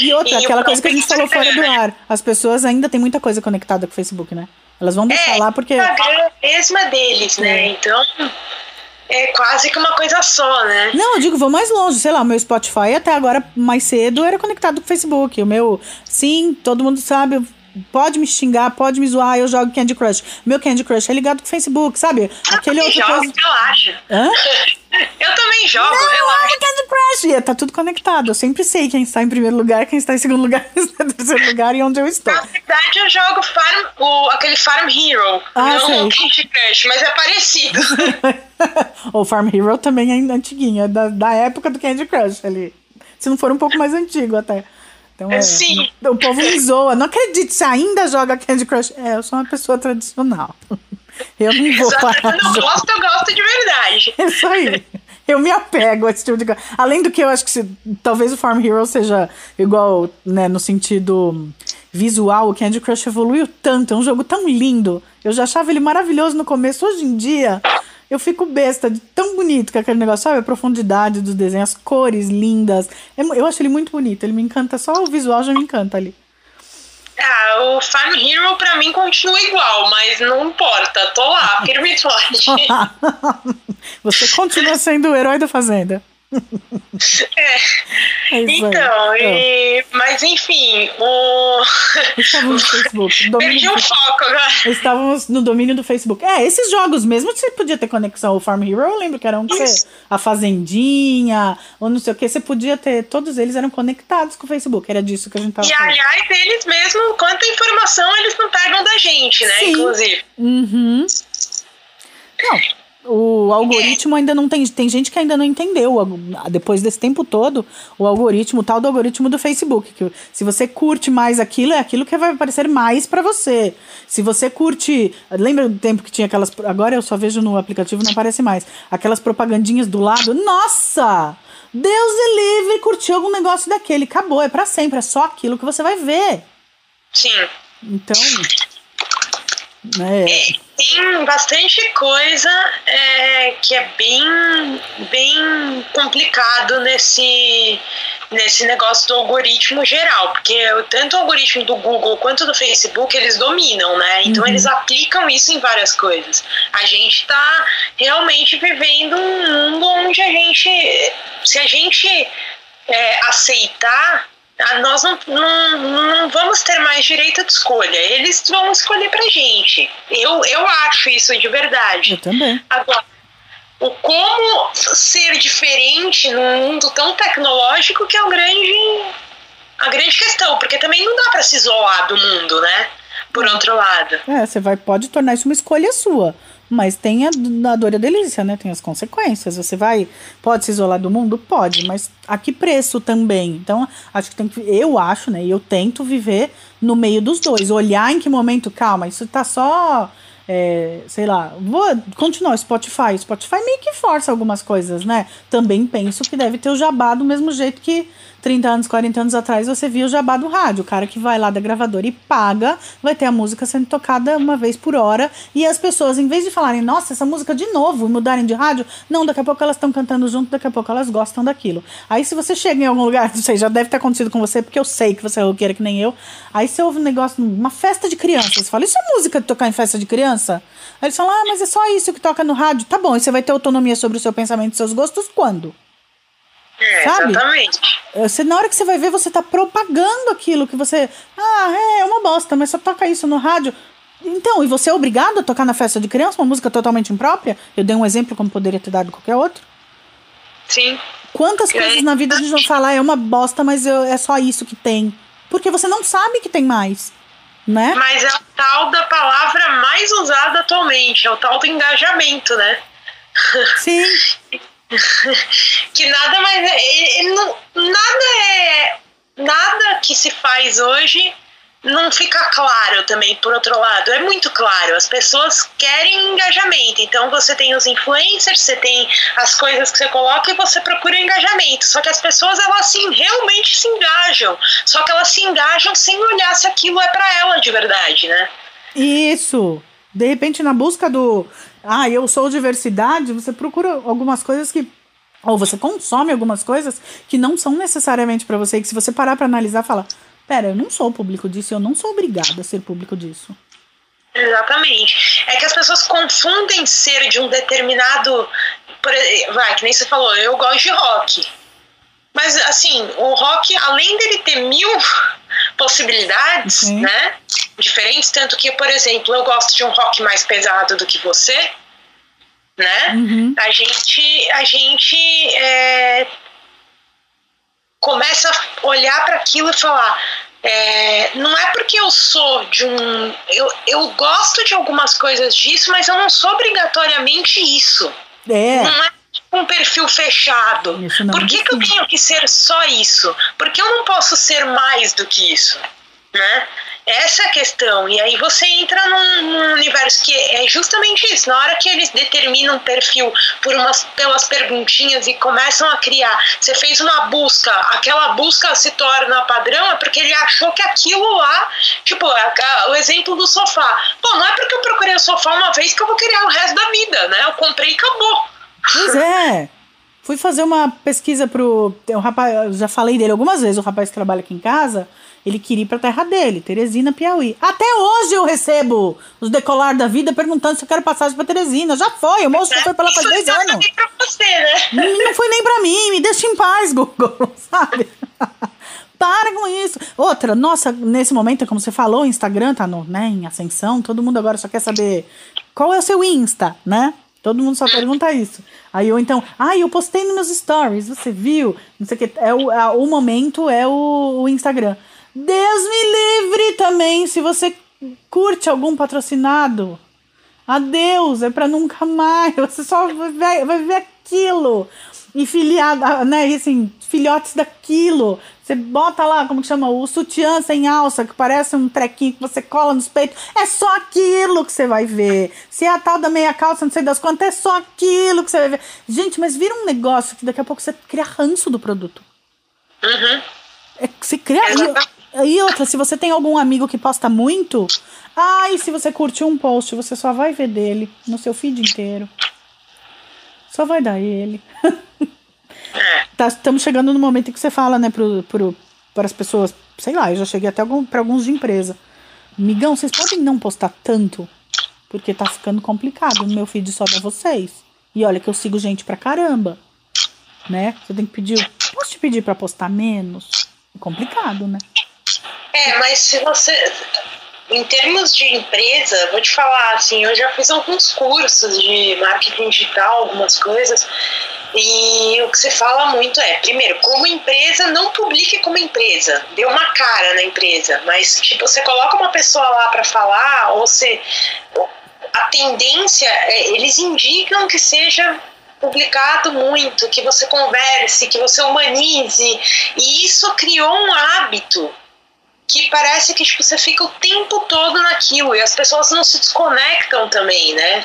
E outra, e aquela coisa que a gente falou fora do ar. As pessoas ainda têm muita coisa conectada com o Facebook, né? Elas vão deixar é, lá porque. A grana mesma deles, né? É. Então. É quase que uma coisa só, né? Não, eu digo, vou mais longe. Sei lá, o meu Spotify até agora, mais cedo, era conectado com o Facebook. O meu, sim, todo mundo sabe, pode me xingar, pode me zoar, eu jogo Candy Crush. Meu Candy Crush é ligado com o Facebook, sabe? Aquele outro jogo, coisa... relaxa. Hã? eu também jogo, Não, relaxa. Candy Crush. E tá tudo conectado. Eu sempre sei quem está em primeiro lugar, quem está em segundo lugar, quem está em terceiro lugar e onde eu estou. Na verdade, eu jogo farm, o, aquele Farm Hero. Ah, não sei. Candy Crush, mas é parecido. o Farm Hero também é antiguinho, é da, da época do Candy Crush ali. Se não for um pouco mais antigo até. Então, é, Sim. O povo me zoa. Não acredite, você ainda joga Candy Crush. É, eu sou uma pessoa tradicional. Eu me envolvo. Quando eu gosto, eu gosto de verdade. Isso aí. Eu me apego a esse tipo de coisa. Além do que eu acho que se, talvez o Farm Hero seja igual, né, no sentido visual, o Candy Crush evoluiu tanto, é um jogo tão lindo. Eu já achava ele maravilhoso no começo. Hoje em dia, eu fico besta de tão bonito que é aquele negócio, sabe? A profundidade do desenho, as cores lindas. É eu acho ele muito bonito, ele me encanta, só o visual já me encanta ali. Ah, o Farm Hero pra mim continua igual, mas não importa, tô lá, firme e forte. Você continua sendo o herói da fazenda. É. é então, e, mas enfim, o. Estávamos no Facebook. Perdi o foco agora. Estávamos no domínio do Facebook. É, esses jogos mesmo você podia ter conexão ao Farm Hero. Eu lembro que era um que a Fazendinha, ou não sei o que. Você podia ter. Todos eles eram conectados com o Facebook. Era disso que a gente tava E falando. aliás, eles mesmo, quanta informação eles não pegam da gente, né? Sim. Inclusive. Uhum. Não, o algoritmo ainda não tem. Tem gente que ainda não entendeu. Depois desse tempo todo, o algoritmo, o tal do algoritmo do Facebook. Que se você curte mais aquilo, é aquilo que vai aparecer mais pra você. Se você curte. Lembra do tempo que tinha aquelas. Agora eu só vejo no aplicativo, não aparece mais. Aquelas propagandinhas do lado. Nossa! Deus e livre, curtiu algum negócio daquele. Acabou, é pra sempre. É só aquilo que você vai ver. Sim. Então. Né, Tem bastante coisa é, que é bem, bem complicado nesse, nesse negócio do algoritmo geral, porque tanto o algoritmo do Google quanto do Facebook eles dominam, né? Então Uhum. eles aplicam isso em várias coisas. A gente está realmente vivendo um mundo onde a gente, se a gente é, aceitar, nós não, não, não vamos ter mais direito de escolha. Eles vão escolher pra gente. Eu, eu acho isso de verdade. eu também. Agora, o como ser diferente num mundo tão tecnológico que é o grande, a grande questão, porque também não dá pra se isolar do mundo, né? Por outro lado. É, você vai, pode tornar isso uma escolha sua. Mas tem a, a dor e a delícia, né? Tem as consequências. Você vai. Pode se isolar do mundo? Pode, mas a que preço também? Então, acho que tem que. Eu acho, né? E eu tento viver no meio dos dois. Olhar em que momento, calma, isso tá só. é, sei lá, vou continuar o Spotify. O Spotify meio que força algumas coisas, né? Também penso que deve ter o jabá do mesmo jeito que 30 anos, 40 anos atrás você via o jabá do rádio. O cara que vai lá da gravadora e paga, vai ter a música sendo tocada uma vez por hora. E as pessoas, em vez de falarem, nossa, essa música de novo, mudarem de rádio, não, daqui a pouco elas estão cantando junto, daqui a pouco elas gostam daquilo. Aí se você chega em algum lugar, não sei, já deve ter acontecido com você, porque eu sei que você é roqueira que nem eu. Aí você ouve um negócio, uma festa de criança. Você fala, isso é música de tocar em festa de criança? Aí eles falam, ah, mas é só isso que toca no rádio. Tá bom, e você vai ter autonomia sobre o seu pensamento e seus gostos quando? É, Sabe? exatamente. Você, na hora que você vai ver, você tá propagando aquilo que você. Ah, é, é uma bosta, mas só toca isso no rádio. Então, e você é obrigado a tocar na festa de criança uma música totalmente imprópria? Eu dei um exemplo como poderia ter dado qualquer outro. Sim. Quantas É. coisas na vida a gente vai falar é uma bosta, mas eu- é só isso que tem? Porque você não sabe que tem mais, né? Mas é o tal da palavra mais usada atualmente, é o tal do engajamento, né? Sim, que nada mais é, ele- ele não- nada é nada que se faz hoje não fica claro também por outro lado é muito claro as pessoas querem engajamento então você tem os influencers você tem as coisas que você coloca e você procura engajamento só que as pessoas elas sim realmente se engajam só que elas se engajam sem olhar se aquilo é pra ela de verdade né isso. De repente, na busca do. Ah, eu sou diversidade, você procura algumas coisas que. Ou você consome algumas coisas que não são necessariamente pra você. E que se você parar pra analisar, fala: Pera, eu não sou público disso, eu não sou obrigada a ser público disso. Exatamente. É que as pessoas confundem ser de um determinado. Vai, que nem você falou, eu gosto de rock. Mas, assim, o rock, além dele ter mil possibilidades, Sim. né? Diferentes, tanto que, por exemplo, eu gosto de um rock mais pesado do que você, né? Uhum. A gente, a gente é, começa a olhar para aquilo e falar. é, não é porque eu sou de um. Eu, eu gosto de algumas coisas disso, mas eu não sou obrigatoriamente isso. É. Não é um perfil fechado. Não Por que, que eu tenho que ser só isso? Porque eu não posso ser mais do que isso, né? Essa é a questão. E aí você entra num, num, universo que é justamente isso. Na hora que eles determinam um perfil por umas, pelas perguntinhas e começam a criar, você fez uma busca, aquela busca se torna padrão, é porque ele achou que aquilo lá, tipo, o exemplo do sofá. Pô, não é porque eu procurei o sofá uma vez que eu vou querer o resto da vida, né? Eu comprei e acabou. Pois é. Fui fazer uma pesquisa pro. O rapaz, já falei dele algumas vezes, o rapaz que trabalha aqui em casa. Ele queria ir pra terra dele, Teresina, Piauí. Até hoje eu recebo os decolar da vida perguntando se eu quero passagem pra Teresina. Já foi, o moço já foi pra lá faz dois anos. Pra você, né? Não foi nem pra mim, me deixa em paz, Google, sabe? Para com isso. Outra, nossa, nesse momento, como você falou, o Instagram tá no, né, em ascensão, todo mundo agora só quer saber qual é o seu Insta, né? Todo mundo só pergunta isso. Aí eu então, ah, eu postei nos meus stories, você viu? Não sei o que. É o, é, o momento é o, o Instagram. Deus me livre também se você curte algum patrocinado. Adeus, é para nunca mais. Você só vai, vai ver aquilo. E né? E assim, filhotes daquilo. Você bota lá, como que chama? O sutiã sem alça, que parece um trequinho que você cola nos peitos. É só aquilo que você vai ver. Se é a tal da meia calça, não sei das quantas, é só aquilo que você vai ver. Gente, mas vira um negócio que daqui a pouco você cria ranço do produto. Uhum. É, você cria. E, e outra, se você tem algum amigo que posta muito, ai, se você curtiu um post, você só vai ver dele no seu feed inteiro. Só vai dar ele. tá, estamos chegando no momento em que você fala, né, pro, pro, para as pessoas, sei lá, eu já cheguei até para alguns de empresa. Migão, vocês podem não postar tanto, porque tá ficando complicado. No meu feed só dá vocês. E olha que eu sigo gente pra caramba. Né? Você tem que pedir. Posso te pedir para postar menos? É complicado, né? É, mas se você. Em termos de empresa, vou te falar assim, eu já fiz alguns cursos de marketing digital, algumas coisas, e o que se fala muito é, primeiro, como empresa, não publique como empresa, dê uma cara na empresa, mas tipo, você coloca uma pessoa lá para falar, ou se a tendência, é, eles indicam que seja publicado muito, que você converse, que você humanize, e isso criou um hábito que parece que tipo, você fica o tempo todo naquilo e as pessoas não se desconectam também, né?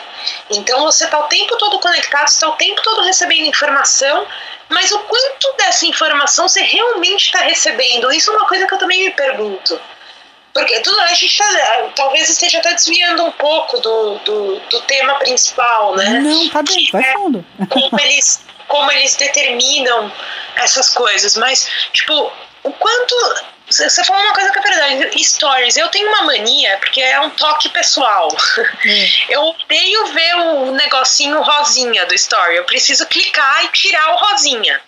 Então você tá o tempo todo conectado, você tá o tempo todo recebendo informação, mas o quanto dessa informação você realmente está recebendo? Isso é uma coisa que eu também me pergunto. Porque tudo, a gente tá, talvez esteja até desviando um pouco do, do, do tema principal, né? Não, tá bem, vai é fundo. Como eles, como eles determinam essas coisas, mas, tipo, o quanto você falou uma coisa que é verdade. Stories, eu tenho uma mania, porque é um toque pessoal. Hum. Eu odeio ver o negocinho rosinha do story. Eu preciso clicar e tirar o rosinha.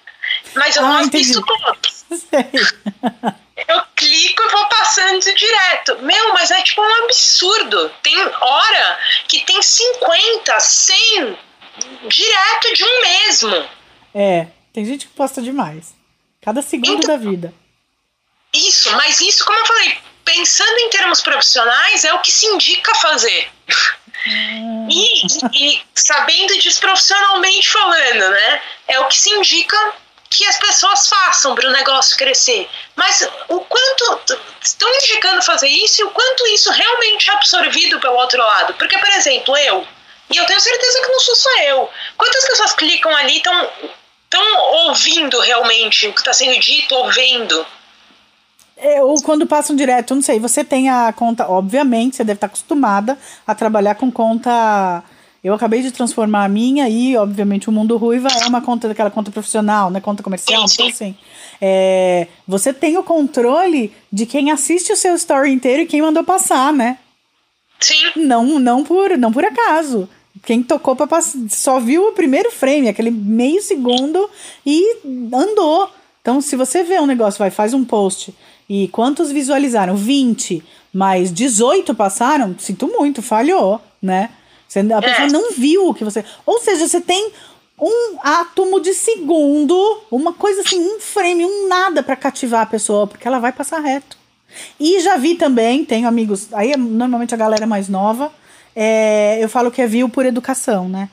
Mas eu ah, não assisto todos. eu clico e vou passando direto. Meu, mas é tipo um absurdo. Tem hora que tem 50, 100 direto de um mesmo. É, tem gente que posta demais. Cada segundo então, da vida. Isso, mas isso, como eu falei, pensando em termos profissionais, é o que se indica fazer. Hum. E, e, sabendo disso profissionalmente falando, né? É o que se indica que as pessoas façam para o negócio crescer. Mas o quanto estão indicando fazer isso e o quanto isso realmente é absorvido pelo outro lado. Porque, por exemplo, eu, e eu tenho certeza que não sou só eu, quantas pessoas clicam ali e estão ouvindo realmente o que está sendo dito, ou vendo? É, ou quando passam direto, não sei, você tem a conta, obviamente, você deve estar acostumada a trabalhar com conta. Eu acabei de transformar a minha e, obviamente, o Mundo Ruiva é uma conta daquela conta profissional, né? Conta comercial, então assim. É, você tem o controle de quem assiste o seu story inteiro e quem mandou passar, né? Sim. Não, não por, não por acaso. Quem tocou para só viu o primeiro frame, aquele meio segundo e andou. Então, se você vê um negócio, vai, faz um post e quantos visualizaram? 20, mas 18 passaram? Sinto muito, falhou, né? Você, a pessoa é. não viu o que você. Ou seja, você tem um átomo de segundo, uma coisa assim, um frame, um nada para cativar a pessoa, porque ela vai passar reto. E já vi também, tenho amigos, aí é, normalmente a galera mais nova, é, eu falo que é view por educação, né?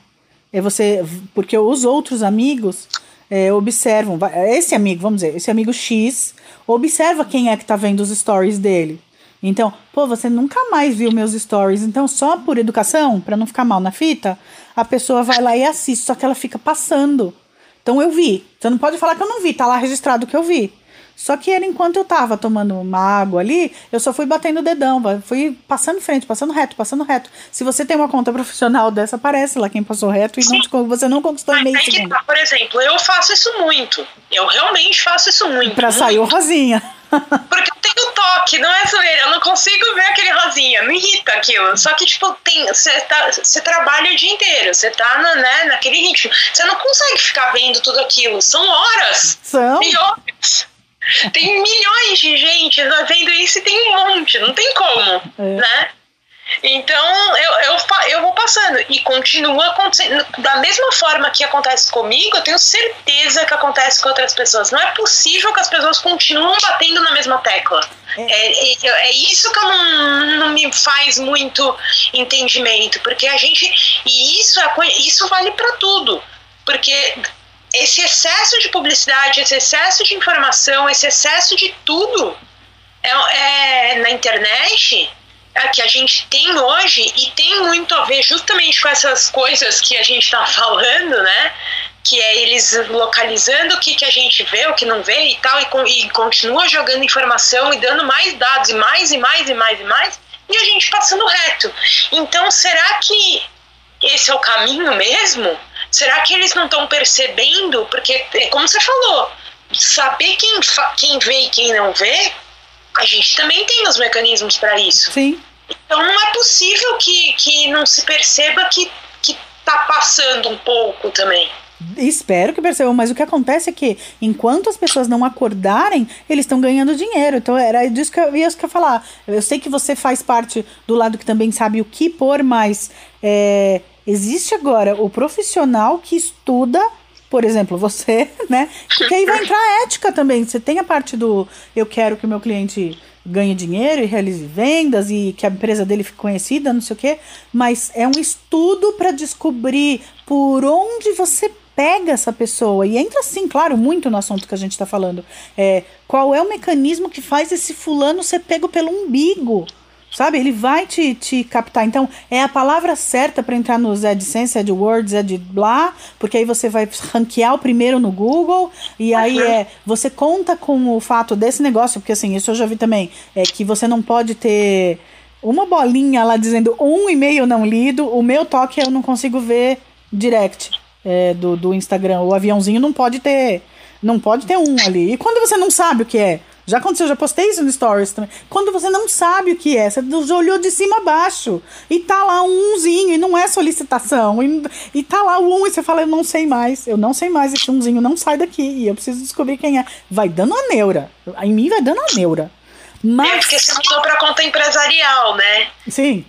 É você, porque os outros amigos é, observam, esse amigo, vamos dizer, esse amigo X observa quem é que tá vendo os stories dele. Então, pô, você nunca mais viu meus stories. Então, só por educação, para não ficar mal na fita, a pessoa vai lá e assiste, só que ela fica passando. Então eu vi. Você não pode falar que eu não vi, tá lá registrado que eu vi. Só que era enquanto eu tava tomando uma água ali, eu só fui batendo o dedão, fui passando frente, passando reto, passando reto. Se você tem uma conta profissional dessa, aparece lá quem passou reto e não, você não conquistou Mas meio é que segundo. tá, por exemplo, eu faço isso muito. Eu realmente faço isso muito. Pra sair o muito. rosinha. Porque eu tenho toque, não é zoeira. Eu não consigo ver aquele rosinha. Me irrita aquilo. Só que, tipo. Você tá, trabalha o dia inteiro. Você tá na, né, naquele ritmo. Você não consegue ficar vendo tudo aquilo. São horas. São. E horas. Tem milhões de gente vendo isso e tem um monte. Não tem como, É. né? Então eu, eu, eu vou passando e continua acontecendo. Da mesma forma que acontece comigo, eu tenho certeza que acontece com outras pessoas. Não é possível que as pessoas continuam batendo na mesma tecla. É, é, é isso que não, não me faz muito entendimento, porque a gente. E isso, é, isso vale para tudo. Porque esse excesso de publicidade, esse excesso de informação, esse excesso de tudo é, é na internet é, que a gente tem hoje e tem muito a ver justamente com essas coisas que a gente está falando, né? Que é eles localizando o que, que a gente vê, o que não vê e tal, e, con- e continua jogando informação e dando mais dados e mais e mais e mais e mais, e a gente passando reto. Então, será que esse é o caminho mesmo? Será que eles não estão percebendo? Porque, é como você falou, saber quem, quem vê e quem não vê, a gente também tem os mecanismos para isso. Sim. Então não é possível que, que não se perceba que, que tá passando um pouco também. Espero que percebam, mas o que acontece é que enquanto as pessoas não acordarem, eles estão ganhando dinheiro. Então era disso que eu ia que eu ia falar. Eu sei que você faz parte do lado que também sabe o que pôr, mas é, existe agora o profissional que estuda, por exemplo, você, né? Que aí vai entrar a ética também. Você tem a parte do eu quero que o meu cliente ganhe dinheiro e realize vendas e que a empresa dele fique conhecida, não sei o quê, mas é um estudo para descobrir por onde você pega essa pessoa e entra sim, claro, muito no assunto que a gente está falando. É, qual é o mecanismo que faz esse fulano ser pego pelo umbigo? Sabe? Ele vai te, te captar. Então, é a palavra certa para entrar nos AdSense, AdWords, Ad blá, porque aí você vai ranquear o primeiro no Google, e aí é, você conta com o fato desse negócio, porque assim, isso eu já vi também, é que você não pode ter uma bolinha lá dizendo um e-mail não lido, o meu toque eu não consigo ver direct é, do, do Instagram. O aviãozinho não pode ter. Não pode ter um ali. E quando você não sabe o que é? Já aconteceu, já postei isso no Stories também. Quando você não sabe o que é, você já olhou de cima a baixo. E tá lá um umzinho, e não é solicitação. E, e tá lá o um, e você fala, eu não sei mais. Eu não sei mais, esse umzinho não sai daqui. E eu preciso descobrir quem é. Vai dando a neura. Em mim vai dando a neura. É Mas. porque você mudou para conta empresarial, né? Sim.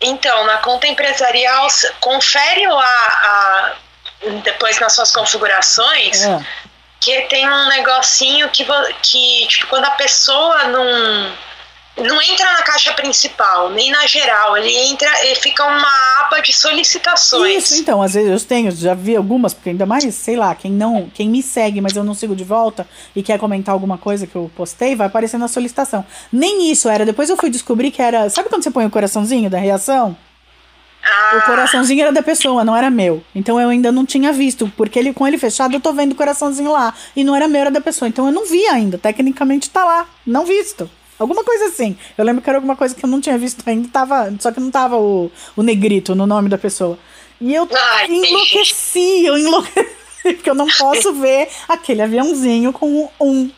Então, na conta empresarial, confere lá a- depois nas suas configurações É. que tem um negocinho que, que tipo, quando a pessoa não, não entra na caixa principal, nem na geral, ele entra, ele fica uma aba de solicitações. Isso, então, às vezes eu tenho, já vi algumas, porque ainda mais, sei lá, quem não, quem me segue, mas eu não sigo de volta e quer comentar alguma coisa que eu postei, vai aparecer na solicitação. Nem isso era, depois eu fui descobrir que era, sabe quando você põe o coraçãozinho da reação? Ah, O coraçãozinho era da pessoa, não era meu. Então eu ainda não tinha visto, porque ele com ele fechado eu tô vendo o coraçãozinho lá e não era meu, era da pessoa. Então eu não vi ainda, tecnicamente tá lá, não visto. Alguma coisa assim. Eu lembro que era alguma coisa que eu não tinha visto ainda, tava, só que não tava o, o negrito no nome da pessoa. E eu Ai, enlouqueci, eu enlouqueci, porque eu não posso ver aquele aviãozinho com um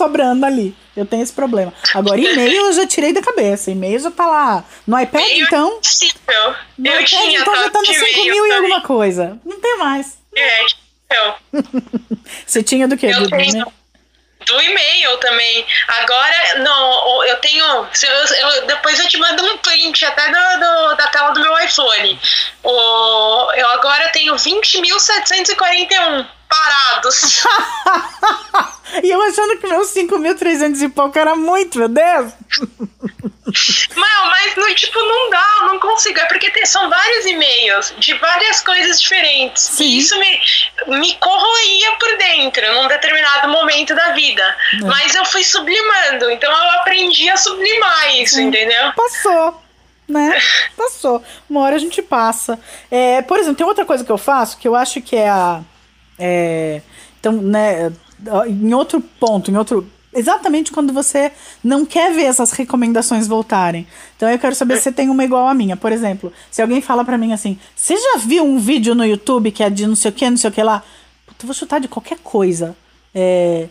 sobrando ali. Eu tenho esse problema. Agora, e-mail eu já tirei da cabeça. E-mail já tá lá. No iPad, meio então. impossível. No Eu iPad, tinha então já tá no de 5 e-mail mil e alguma coisa. Não tem mais. É, então, Você tinha do quê? Eu Do- tenho. Do e-mail também. Agora, não, eu tenho. Eu, eu- depois eu te mando um print até do, do- da tela do meu iPhone. O, eu agora tenho 20.741 parados. E eu achando que meus 5.300 e pouco era muito, meu Deus. Não, mas não, tipo, não dá, eu não consigo. É porque tem, são vários e-mails de várias coisas diferentes. Sim. E isso me, me corroía por dentro num determinado momento da vida. É. Mas eu fui sublimando, então eu aprendi a sublimar isso, entendeu? Passou. Né? Passou. Uma hora a gente passa. É, por exemplo, tem outra coisa que eu faço que eu acho que é a. é, então, né, em outro ponto, em outro. Exatamente quando você não quer ver essas recomendações voltarem. Então eu quero saber se você tem uma igual a minha. Por exemplo, se alguém fala pra mim assim: Você já viu um vídeo no YouTube que é de não sei o que, não sei o que lá? Puta, eu vou chutar de qualquer coisa. É.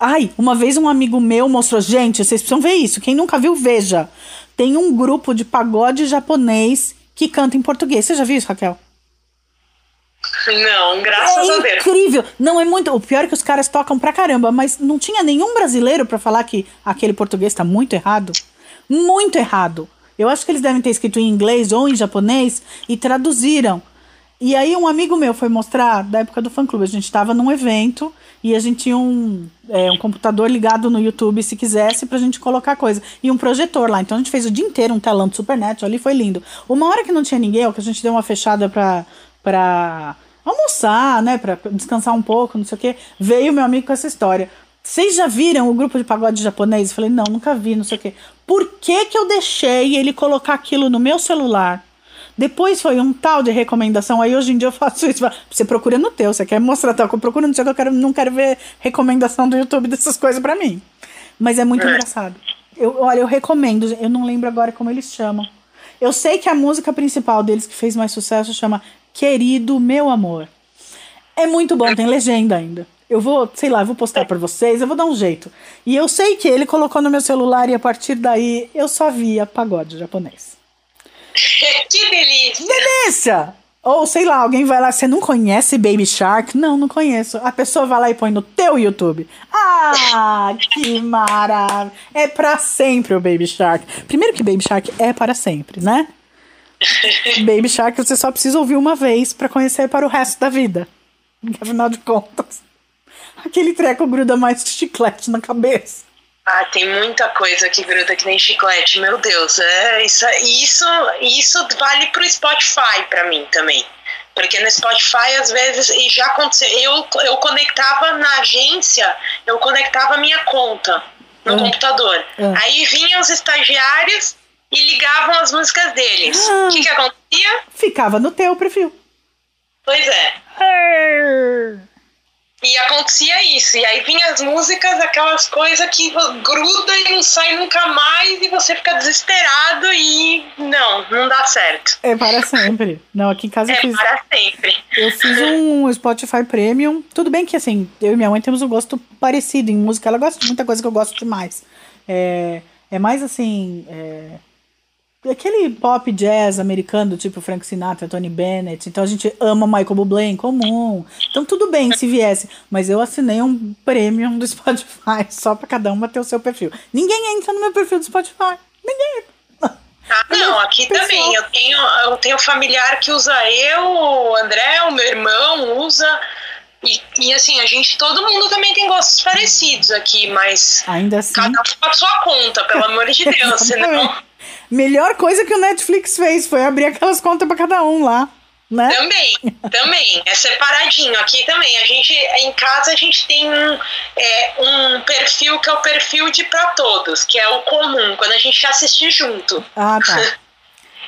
Ai, uma vez um amigo meu mostrou, gente, vocês precisam ver isso. Quem nunca viu, veja. Tem um grupo de pagode japonês que canta em português. Você já viu isso, Raquel? Não, graças a É Deus. incrível. Não é muito. O pior é que os caras tocam pra caramba, mas não tinha nenhum brasileiro pra falar que aquele português tá muito errado. Muito errado. Eu acho que eles devem ter escrito em inglês ou em japonês e traduziram. E aí um amigo meu foi mostrar, da época do fã clube, a gente tava num evento e a gente tinha um, é, um computador ligado no YouTube, se quisesse, pra gente colocar coisa. E um projetor lá. Então a gente fez o dia inteiro um telão de Supernet, ali foi lindo. Uma hora que não tinha ninguém, ou que a gente deu uma fechada pra, pra almoçar, né, pra descansar um pouco, não sei o quê, veio meu amigo com essa história. Vocês já viram o grupo de pagode japonês? Eu falei, não, nunca vi, não sei o quê. Por que que eu deixei ele colocar aquilo no meu celular? Depois foi um tal de recomendação. Aí hoje em dia eu faço isso. Você procura no teu, você quer mostrar tal, eu procuro no que eu quero, não quero ver recomendação do YouTube dessas coisas pra mim. Mas é muito É. engraçado. Eu, olha, eu recomendo, eu não lembro agora como eles chamam. Eu sei que a música principal deles que fez mais sucesso chama Querido Meu Amor. É muito bom, tem legenda ainda. Eu vou, sei lá, eu vou postar pra vocês, eu vou dar um jeito. E eu sei que ele colocou no meu celular e a partir daí eu só via pagode japonês. que delícia! Delícia! Ou sei lá, alguém vai lá, você não conhece Baby Shark? Não, não conheço. A pessoa vai lá e põe no teu YouTube. Ah, que maravilha! É pra sempre o Baby Shark. Primeiro que Baby Shark é para sempre, né? Baby Shark você só precisa ouvir uma vez pra conhecer para o resto da vida. Afinal de contas, aquele treco gruda mais que chiclete na cabeça. Ah, tem muita coisa que gruda que nem chiclete, meu Deus. É, isso, isso, isso vale pro Spotify pra mim também. Porque no Spotify, às vezes, e já aconteceu, eu, eu conectava na agência, eu conectava a minha conta no Ah. computador. Ah. Aí vinham os estagiários e ligavam as músicas deles. Ah. O que, que acontecia? Ficava no teu perfil. Pois é. E acontecia isso. E aí vinha as músicas, aquelas coisas que gruda e não sai nunca mais, e você fica desesperado e não, não dá certo. É para sempre. Não, aqui em casa eu É fiz. para sempre. Eu fiz um Spotify Premium. Tudo bem que, assim, eu e minha mãe temos um gosto parecido em música. Ela gosta de muita coisa que eu gosto demais. É, é mais assim. É, aquele pop jazz americano, tipo Frank Sinatra, Tony Bennett. Então a gente ama Michael Bublé em comum. Então tudo bem se viesse. Mas eu assinei um Premium do Spotify só pra cada uma ter o seu perfil. Ninguém entra no meu perfil do Spotify. Ninguém. Ah, não, aqui Pessoal. também. Eu tenho, eu tenho familiar que usa eu, o André, o meu irmão usa. E, e assim, a gente, todo mundo também tem gostos parecidos aqui, mas Ainda assim. cada um com a sua conta, pelo amor de Deus. senão. Melhor coisa que o Netflix fez foi abrir aquelas contas pra cada um lá, né? Também, também. É separadinho. Aqui também. A gente, em casa, a gente tem um, é, um perfil que é o perfil de pra todos, que é o comum, quando a gente assiste junto. Ah, tá.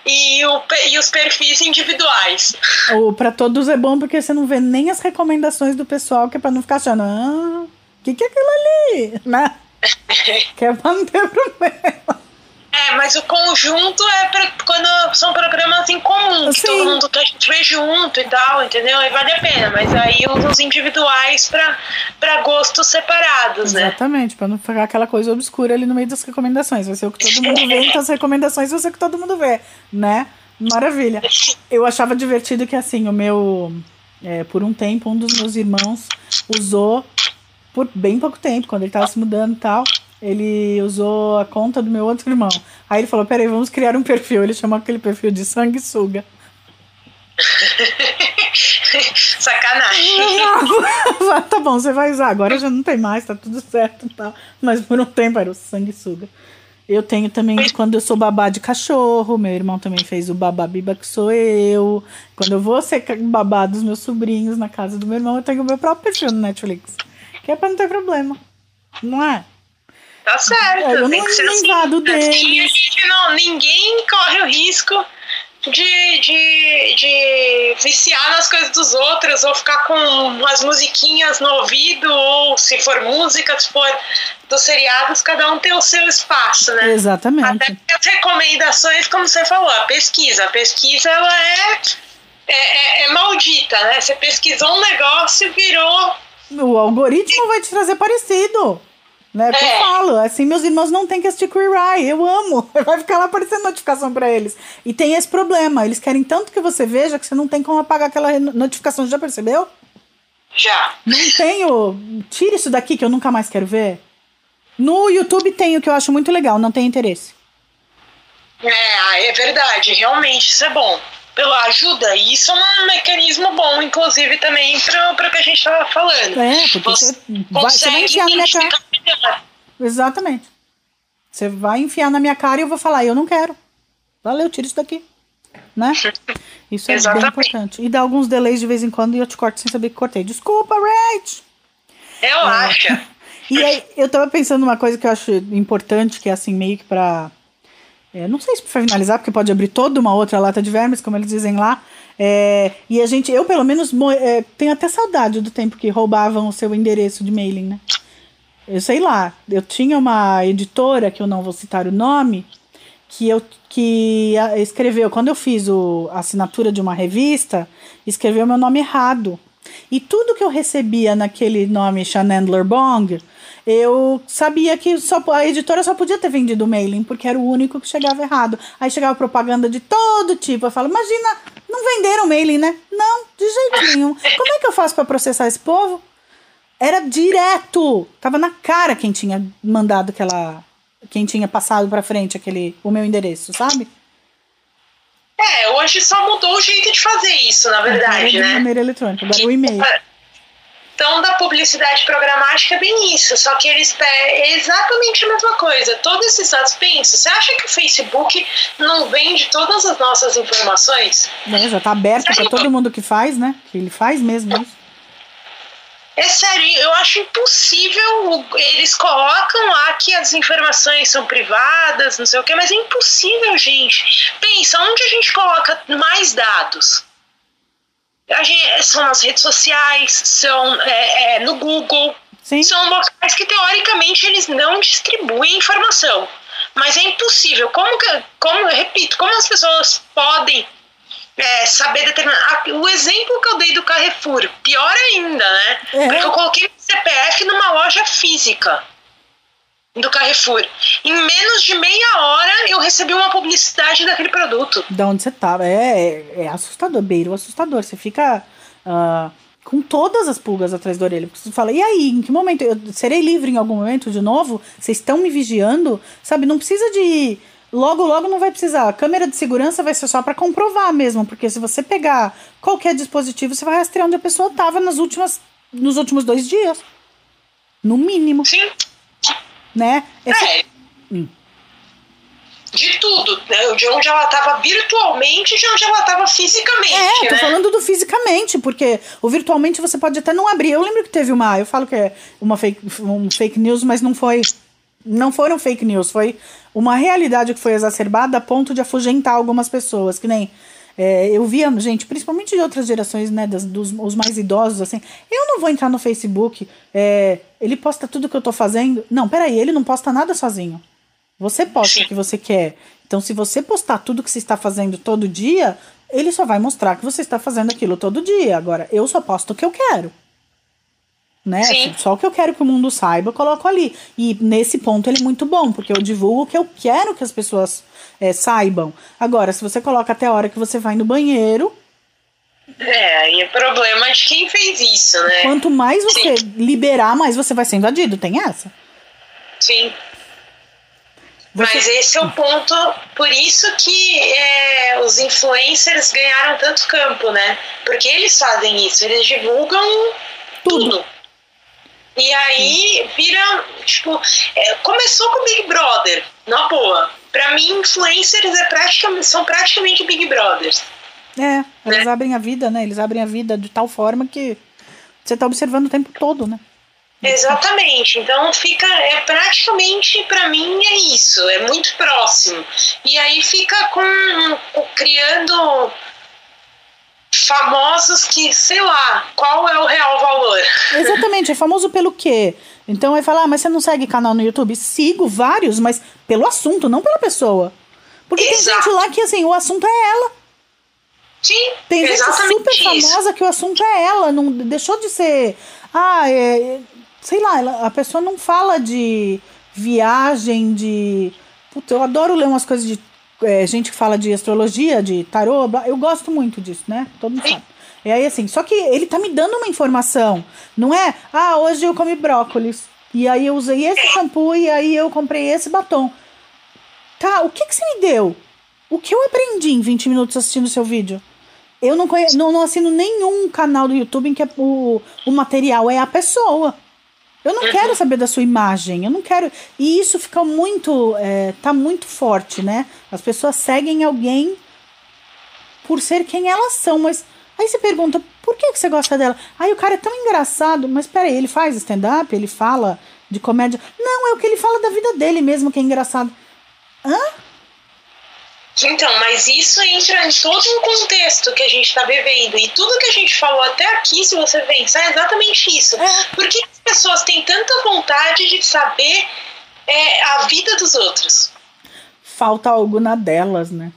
E, o, e os perfis individuais. O pra todos é bom porque você não vê nem as recomendações do pessoal, que é pra não ficar achando, ah, o que, que é aquilo ali? Né? Que é pra não ter problema. É, mas o conjunto é pra, quando são programas em comum, que Sim. todo mundo que a gente vê junto e tal, entendeu? Aí vale a pena. Mas aí os individuais pra, pra gostos separados, né? Exatamente, pra não ficar aquela coisa obscura ali no meio das recomendações. Vai ser o que todo mundo vê, então as recomendações vai ser o que todo mundo vê, né? Maravilha. Eu achava divertido que, assim, o meu. é, por um tempo, um dos meus irmãos usou, por bem pouco tempo, quando ele tava se mudando e tal, ele usou a conta do meu outro irmão. Aí ele falou: peraí, vamos criar um perfil. Ele chamou aquele perfil de sanguessuga. Sacanagem. tá bom, você vai usar. Agora já não tem mais, tá tudo certo e tal. Mas por um tempo era o sanguessuga. Eu tenho também quando eu sou babá de cachorro, meu irmão também fez o babá biba que sou eu. Quando eu vou ser babá dos meus sobrinhos na casa do meu irmão, eu tenho o meu próprio perfil no Netflix. Que é pra não ter problema. Não é? Tá certo. É, eu tem não que ser assim. deles. Assim, não, ninguém corre o risco de, de, de viciar nas coisas dos outros, ou ficar com umas musiquinhas no ouvido, ou se for música, se for dos seriados, cada um tem o seu espaço, né? Exatamente. Até porque as recomendações, como você falou, a pesquisa. A pesquisa, ela é, é, é, é maldita, né? Você pesquisou um negócio, virou O algoritmo vai te trazer parecido. Né? Que eu É. falo, assim, meus irmãos não têm que assistir Queer Eye, eu amo. Vai ficar lá aparecendo notificação pra eles. E tem esse problema, eles querem tanto que você veja que você não tem como apagar aquela notificação, já percebeu? já. Não tenho. Tira isso daqui que eu nunca mais quero ver. No YouTube tem o que eu acho muito legal, não tem interesse. É, ah, é verdade, realmente, isso é bom. Pela ajuda, e isso é um mecanismo bom, inclusive, também para o que a gente estava falando. É, porque você você vai enfiar na minha cara. melhor. Exatamente. Você vai enfiar na minha cara e eu vou falar, eu não quero. Valeu, tira isso daqui. Né? Isso é bem Exatamente. importante. E dá alguns delays de vez em quando e eu te corto sem saber que cortei. Desculpa, Rach! Eu acho. E aí, eu tava pensando numa coisa que eu acho importante, que é assim, meio que pra. É, não sei se pra finalizar, porque pode abrir toda uma outra lata de vermes, como eles dizem lá. É, e a gente, eu pelo menos, é, tenho até saudade do tempo que roubavam o seu endereço de mailing, né? Eu sei lá, eu tinha uma editora, que eu não vou citar o nome, que eu que escreveu, quando eu fiz o, a assinatura de uma revista, escreveu meu nome errado. E tudo que eu recebia naquele nome Chanandler Bong, eu sabia que só, a editora só podia ter vendido o mailing, porque era o único que chegava errado. Aí chegava propaganda de todo tipo. Eu falo, imagina, não venderam mailing, né? Não, de jeito nenhum. Como é que eu faço para processar esse povo? Era direto. Tava na cara quem tinha mandado aquela. Quem tinha passado pra frente aquele, o meu endereço, sabe? É, hoje só mudou o jeito de fazer isso, na verdade, é de né? maneira eletrônica, agora é o e-mail. Então, da publicidade programática é bem isso, só que eles é exatamente a mesma coisa. Todos esses dados, pensa, você acha que o Facebook não vende todas as nossas informações? Né, já tá aberto pra todo mundo que faz, né? Que ele faz mesmo isso. É sério, eu acho impossível. Eles colocam lá que as informações são privadas, não sei o que, mas é impossível, gente. Pensa, onde a gente coloca mais dados? Gente- são nas redes sociais, são é, é, no Google, Sim. são locais que teoricamente eles não distribuem informação. Mas é impossível. Como, que, como eu repito, como as pessoas podem é, saber determinar. Ah, O exemplo que eu dei do Carrefour, pior ainda, né? É. Porque eu coloquei o CPF numa loja física do Carrefour. Em menos de meia hora eu recebi uma publicidade daquele produto. Da onde você tava. É, é, é assustador, beiro assustador. Você fica ah, com todas as pulgas atrás da orelha. Porque você fala, e aí, em que momento? Eu serei livre em algum momento de novo? Vocês estão me vigiando? Sabe, não precisa de. Logo, logo não vai precisar. A câmera de segurança vai ser só para comprovar mesmo. Porque se você pegar qualquer dispositivo, você vai rastrear onde a pessoa tava nas últimas, nos últimos dois dias. No mínimo, Sim, né? Esse- é. Hum. De tudo, né? de onde ela estava virtualmente de onde ela estava fisicamente. É, tô né? falando do fisicamente, porque o virtualmente você pode até não abrir. Eu lembro que teve uma, eu falo que é uma fake, um fake news, mas não foi. Não foram fake news, foi uma realidade que foi exacerbada a ponto de afugentar algumas pessoas, que nem. É, eu via, gente, principalmente de outras gerações, né, das, dos os mais idosos, assim, eu não vou entrar no Facebook, é, ele posta tudo que eu tô fazendo. Não, peraí, ele não posta nada sozinho. Você posta Sim. o que você quer. Então, se você postar tudo que você está fazendo todo dia, ele só vai mostrar que você está fazendo aquilo todo dia. Agora, eu só posto o que eu quero. Né? Sim. Só o que eu quero que o mundo saiba, eu coloco ali. E nesse ponto ele é muito bom, porque eu divulgo o que eu quero que as pessoas é, saibam. Agora, se você coloca até a hora que você vai no banheiro, É, e o problema é de quem fez isso, né? quanto mais você liberar, mais você vai ser invadido. Tem essa? Sim. Você... Mas esse é o ponto, por isso que é, os influencers ganharam tanto campo, né? Porque eles fazem isso, eles divulgam tudo. tudo. E aí vira, tipo, é, começou com Big Brother, na boa. Pra mim, influencers é praticamente, são praticamente Big Brothers. É, eles né? abrem a vida, né? Eles abrem a vida de tal forma que você tá observando o tempo todo, né? Exatamente. Então fica é praticamente para mim é isso, é muito próximo. E aí fica com, com criando famosos que, sei lá, qual é o real valor? Exatamente, é famoso pelo quê? Então vai falar, ah, mas você não segue canal no YouTube? Sigo vários, mas pelo assunto, não pela pessoa. Porque Exato. tem gente lá que assim, o assunto é ela. Sim, tem gente super isso. famosa que o assunto é ela, não deixou de ser. Ah, é, sei lá, ela, a pessoa não fala de viagem, de. Puta, eu adoro ler umas coisas de. É, gente que fala de astrologia, de tarô, eu gosto muito disso, né? Todo mundo sabe. E aí, assim, só que ele tá me dando uma informação. Não é, ah, hoje eu comi brócolis. E aí eu usei esse shampoo e aí eu comprei esse batom. Tá, o que que você me deu? O que eu aprendi em 20 minutos assistindo seu vídeo? Eu não, conheço, não, não assino nenhum canal do YouTube em que é o, o material é a pessoa. Eu não quero saber da sua imagem, eu não quero. E isso fica muito. É, tá muito forte, né? As pessoas seguem alguém por ser quem elas são, mas. Aí você pergunta, por que, que você gosta dela? Aí o cara é tão engraçado, mas peraí, ele faz stand-up, ele fala de comédia. Não, é o que ele fala da vida dele mesmo que é engraçado. Hã? Então, mas isso entra em todo um contexto que a gente está vivendo. E tudo que a gente falou até aqui, se você pensar, é exatamente isso. É. Por que as pessoas têm tanta vontade de saber é, a vida dos outros? Falta algo na delas, né?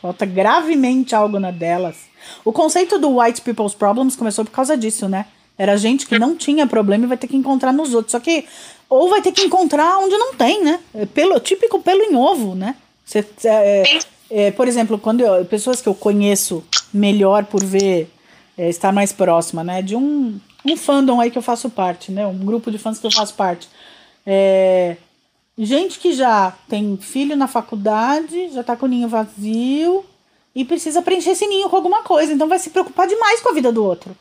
Falta gravemente algo na delas. O conceito do White People's Problems começou por causa disso, né? Era gente que não tinha problema e vai ter que encontrar nos outros. Só que, ou vai ter que encontrar onde não tem, né? É pelo, típico pelo em ovo, né? Você, é, é, por exemplo, quando eu, pessoas que eu conheço melhor por ver é, estar mais próxima, né, de um, um fandom aí que eu faço parte, né, um grupo de fãs que eu faço parte. É, gente que já tem filho na faculdade, já tá com o ninho vazio e precisa preencher esse ninho com alguma coisa, então vai se preocupar demais com a vida do outro.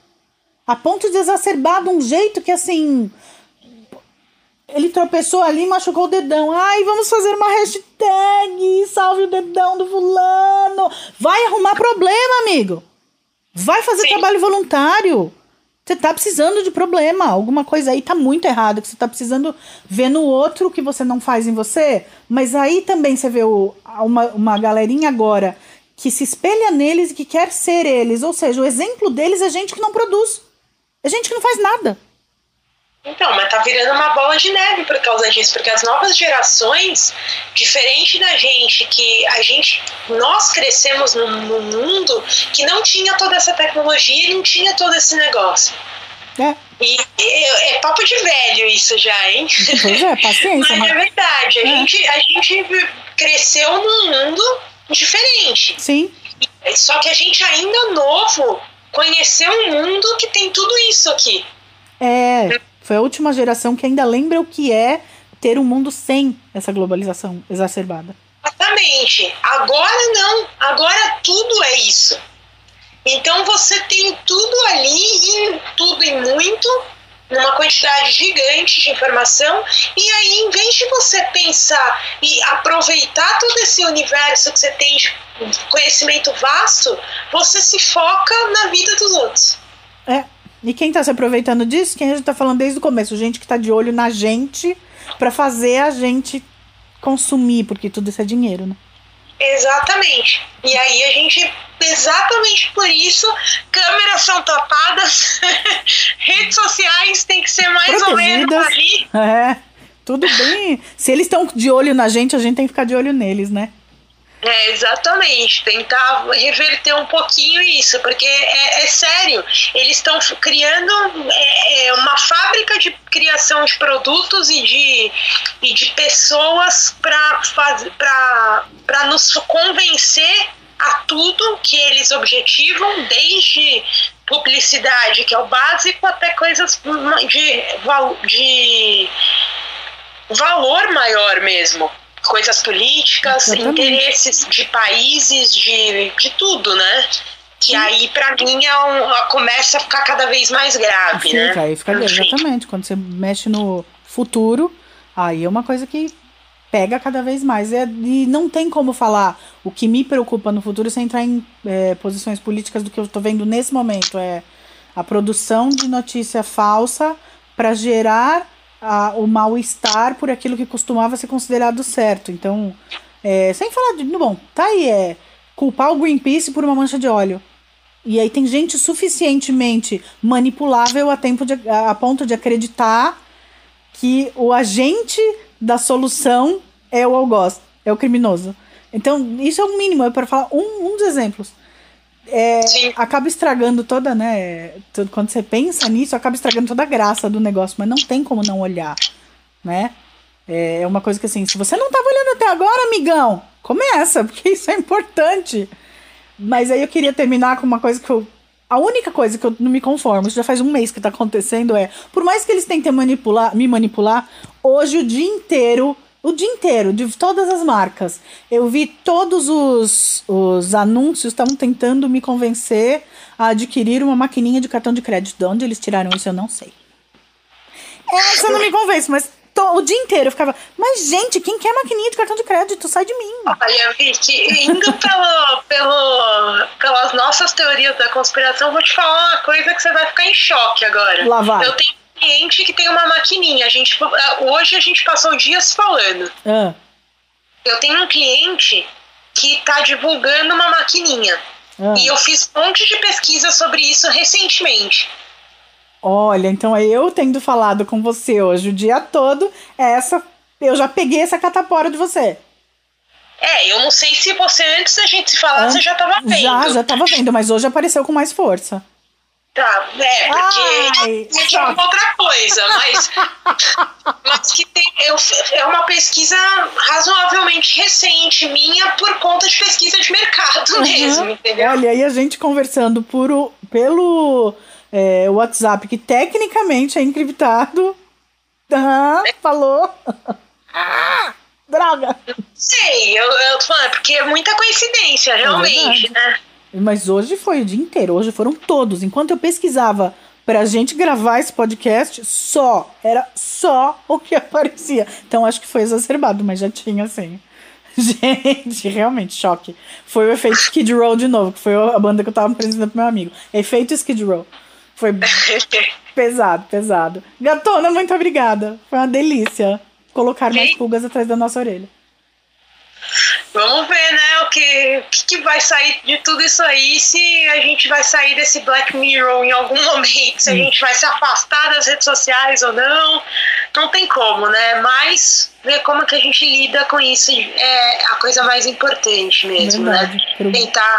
A ponto de exacerbar de um jeito que assim ele tropeçou ali e machucou o dedão. Ai, vamos fazer uma hashtag. Salve o dedão do fulano. Vai arrumar problema, amigo. Vai fazer Sim. trabalho voluntário. Você tá precisando de problema. Alguma coisa aí tá muito errada. Que você tá precisando ver no outro que você não faz em você. Mas aí também você vê o, uma, uma galerinha agora que se espelha neles e que quer ser eles. Ou seja, o exemplo deles é gente que não produz. É gente que não faz nada. Então, mas tá virando uma bola de neve por causa disso, porque as novas gerações, diferente da gente, que a gente, nós crescemos num, num mundo que não tinha toda essa tecnologia e não tinha todo esse negócio. É. E, é, é papo de velho isso já, hein? Pois é, paciência. mas, mas é verdade, a, é. Gente, a gente cresceu num mundo diferente. Sim. Só que a gente ainda novo conheceu um mundo que tem tudo isso aqui. É. Foi a última geração que ainda lembra o que é ter um mundo sem essa globalização exacerbada. Exatamente. Agora não. Agora tudo é isso. Então você tem tudo ali, e tudo e muito, numa quantidade gigante de informação, e aí, em vez de você pensar e aproveitar todo esse universo que você tem de conhecimento vasto, você se foca na vida dos outros. É, e quem tá se aproveitando disso? Quem a gente tá falando desde o começo? Gente que tá de olho na gente para fazer a gente consumir, porque tudo isso é dinheiro, né? Exatamente. E aí a gente, exatamente por isso, câmeras são tapadas, redes sociais tem que ser mais ou menos ali. É, tudo bem. Se eles estão de olho na gente, a gente tem que ficar de olho neles, né? É, exatamente, tentar reverter um pouquinho isso, porque é, é sério, eles estão criando é, é, uma fábrica de criação de produtos e de, e de pessoas para nos convencer a tudo que eles objetivam, desde publicidade, que é o básico, até coisas de, de valor maior mesmo coisas políticas, Exatamente. interesses de países, de, de tudo, né? Que aí, pra mim, é um, começa a ficar cada vez mais grave, né? Fica, aí fica Enfim. exatamente. Quando você mexe no futuro, aí é uma coisa que pega cada vez mais. É, e não tem como falar o que me preocupa no futuro sem entrar em é, posições políticas do que eu tô vendo nesse momento. É a produção de notícia falsa para gerar a- o mal-estar por aquilo que costumava ser considerado certo. Então, é, sem falar de. Bom, tá aí, é culpar o Greenpeace por uma mancha de óleo. E aí tem gente suficientemente manipulável a, tempo de, a, a ponto de acreditar que o agente da solução é o algoz, é o criminoso. Então, isso é o mínimo, é para falar um, um dos exemplos. É, acaba estragando toda, né? tudo- Quando você pensa nisso, acaba estragando toda a graça do negócio, mas não tem como não olhar, né? É é uma coisa que assim, se você não tava olhando até agora, amigão, começa, porque isso é importante. Mas aí eu queria terminar com uma coisa que eu. A única coisa que eu não me conformo, isso já faz um mês que tá acontecendo, é. Por mais que eles tentem manipular, me manipular, hoje o dia inteiro, o dia inteiro, de todas as marcas, eu vi todos os, os anúncios estavam tentando me convencer a adquirir uma maquininha de cartão de crédito. De onde eles tiraram isso, eu não sei. Essa não me convence, mas to- o dia inteiro eu ficava. Mas, gente, quem quer maquininha de cartão de crédito? Sai de mim. Olha, Vicky, indo pelo, pelo, pelas nossas teorias da conspiração, vou te falar uma coisa que você vai ficar em choque agora. Lá vai. Eu tenho cliente que tem uma maquininha. A gente, hoje a gente passou dias falando. Ah, Eu tenho um cliente que está divulgando uma maquininha. ah. E eu fiz um monte de pesquisa sobre isso recentemente. Olha, então é eu tendo falado com você hoje o dia todo, essa. Eu já peguei essa catapora de você. É, eu não sei se você, antes da gente se falar, Ah, você já estava vendo. Já, já tava vendo, mas hoje apareceu com mais força. Tá, é, Ai, porque é uma outra coisa, mas, mas que tem, eu, é uma pesquisa razoavelmente recente minha por conta de pesquisa de mercado mesmo, Uhum. entendeu? Olha, aí a gente conversando por, pelo é, WhatsApp, que tecnicamente é encriptado. Ah, falou. Ah, droga. Sei, eu, eu tô falando, porque é muita coincidência, realmente, verdade. né? Mas hoje foi o dia inteiro, hoje foram todos. Enquanto eu pesquisava pra gente gravar esse podcast, só, era só o que aparecia. Então acho que foi exacerbado, mas já tinha assim. Gente, realmente, choque. Foi o efeito Skid Row de novo, que foi a banda que eu tava apresentando pro meu amigo. Efeito Skid Row. Foi pesado, pesado. Gatona, muito obrigada. Foi uma delícia colocar mais pulgas atrás da nossa orelha. Vamos ver, né, o que, o que, vai sair de tudo isso aí, se a gente vai sair desse Black Mirror em algum momento, se a gente vai se afastar das redes sociais ou não, não tem como, né? Mas ver como que a gente lida com isso é a coisa mais importante mesmo, Verdade. né? Tentar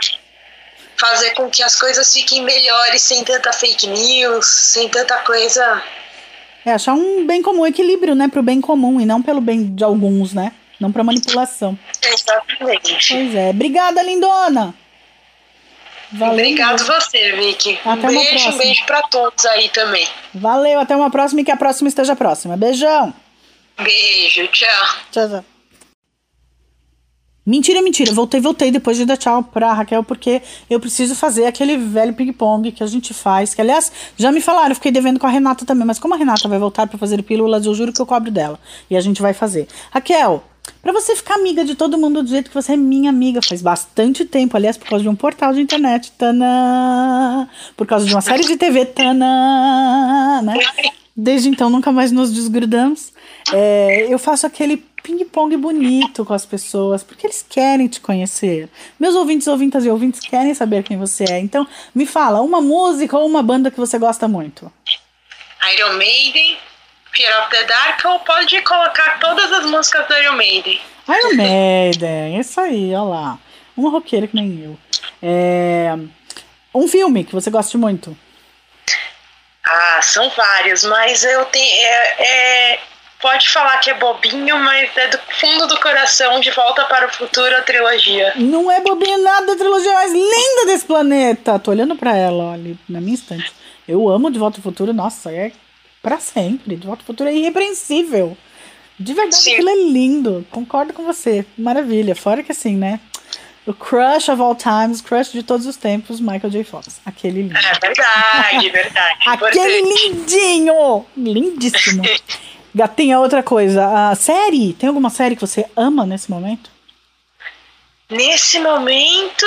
fazer com que as coisas fiquem melhores sem tanta fake news, sem tanta coisa. É achar um bem comum, equilíbrio, né? Pro bem comum e não pelo bem de alguns, né? Não pra manipulação. Exatamente. Pois é. Obrigada, lindona. Valeu. Obrigado você, Vicky. Até um beijo, um beijo pra todos aí também. Valeu, até uma próxima e que a próxima esteja próxima. Beijão. Beijo, tchau. Tchau, tchau. Mentira, mentira. Voltei, voltei depois de dar tchau pra Raquel, porque eu preciso fazer aquele velho ping-pong que a gente faz. Que, aliás, já me falaram, eu fiquei devendo com a Renata também. Mas como a Renata vai voltar pra fazer pílulas, eu juro que eu cobro dela. E a gente vai fazer. Raquel, pra você ficar amiga de todo mundo do jeito que você é minha amiga faz bastante tempo. Aliás, por causa de um portal de internet, Tanã. Por causa de uma série de TV, Tanã. Né? Desde então nunca mais nos desgrudamos. É, eu faço aquele ping-pong bonito com as pessoas, porque eles querem te conhecer. Meus ouvintes, ouvintas e ouvintes querem saber quem você é. Então, me fala, uma música ou uma banda que você gosta muito. Iron Maiden, Fear of the Dark, ou pode colocar todas as músicas do Iron Maiden. Iron Maiden, isso aí, olha lá. Uma roqueira que nem eu. É, um filme que você goste muito. Ah, são vários, mas eu tenho. É, é- pode falar que é bobinho, mas é do fundo do coração, de volta para o futuro a trilogia. Não é bobinho nada da trilogia mais linda desse planeta. Tô olhando pra ela, olha, na minha estante. Eu amo De Volta ao Futuro, nossa, é pra sempre. De Volta ao Futuro é irrepreensível. De verdade, Sim. aquilo é lindo. Concordo com você. Maravilha. Fora que assim, né? O crush of all times, crush de todos os tempos, Michael J. Fox. Aquele lindo. É verdade, verdade. Aquele Importante. lindinho! Lindíssimo. Gatinha, outra coisa. A série, tem alguma série que você ama nesse momento? Nesse momento.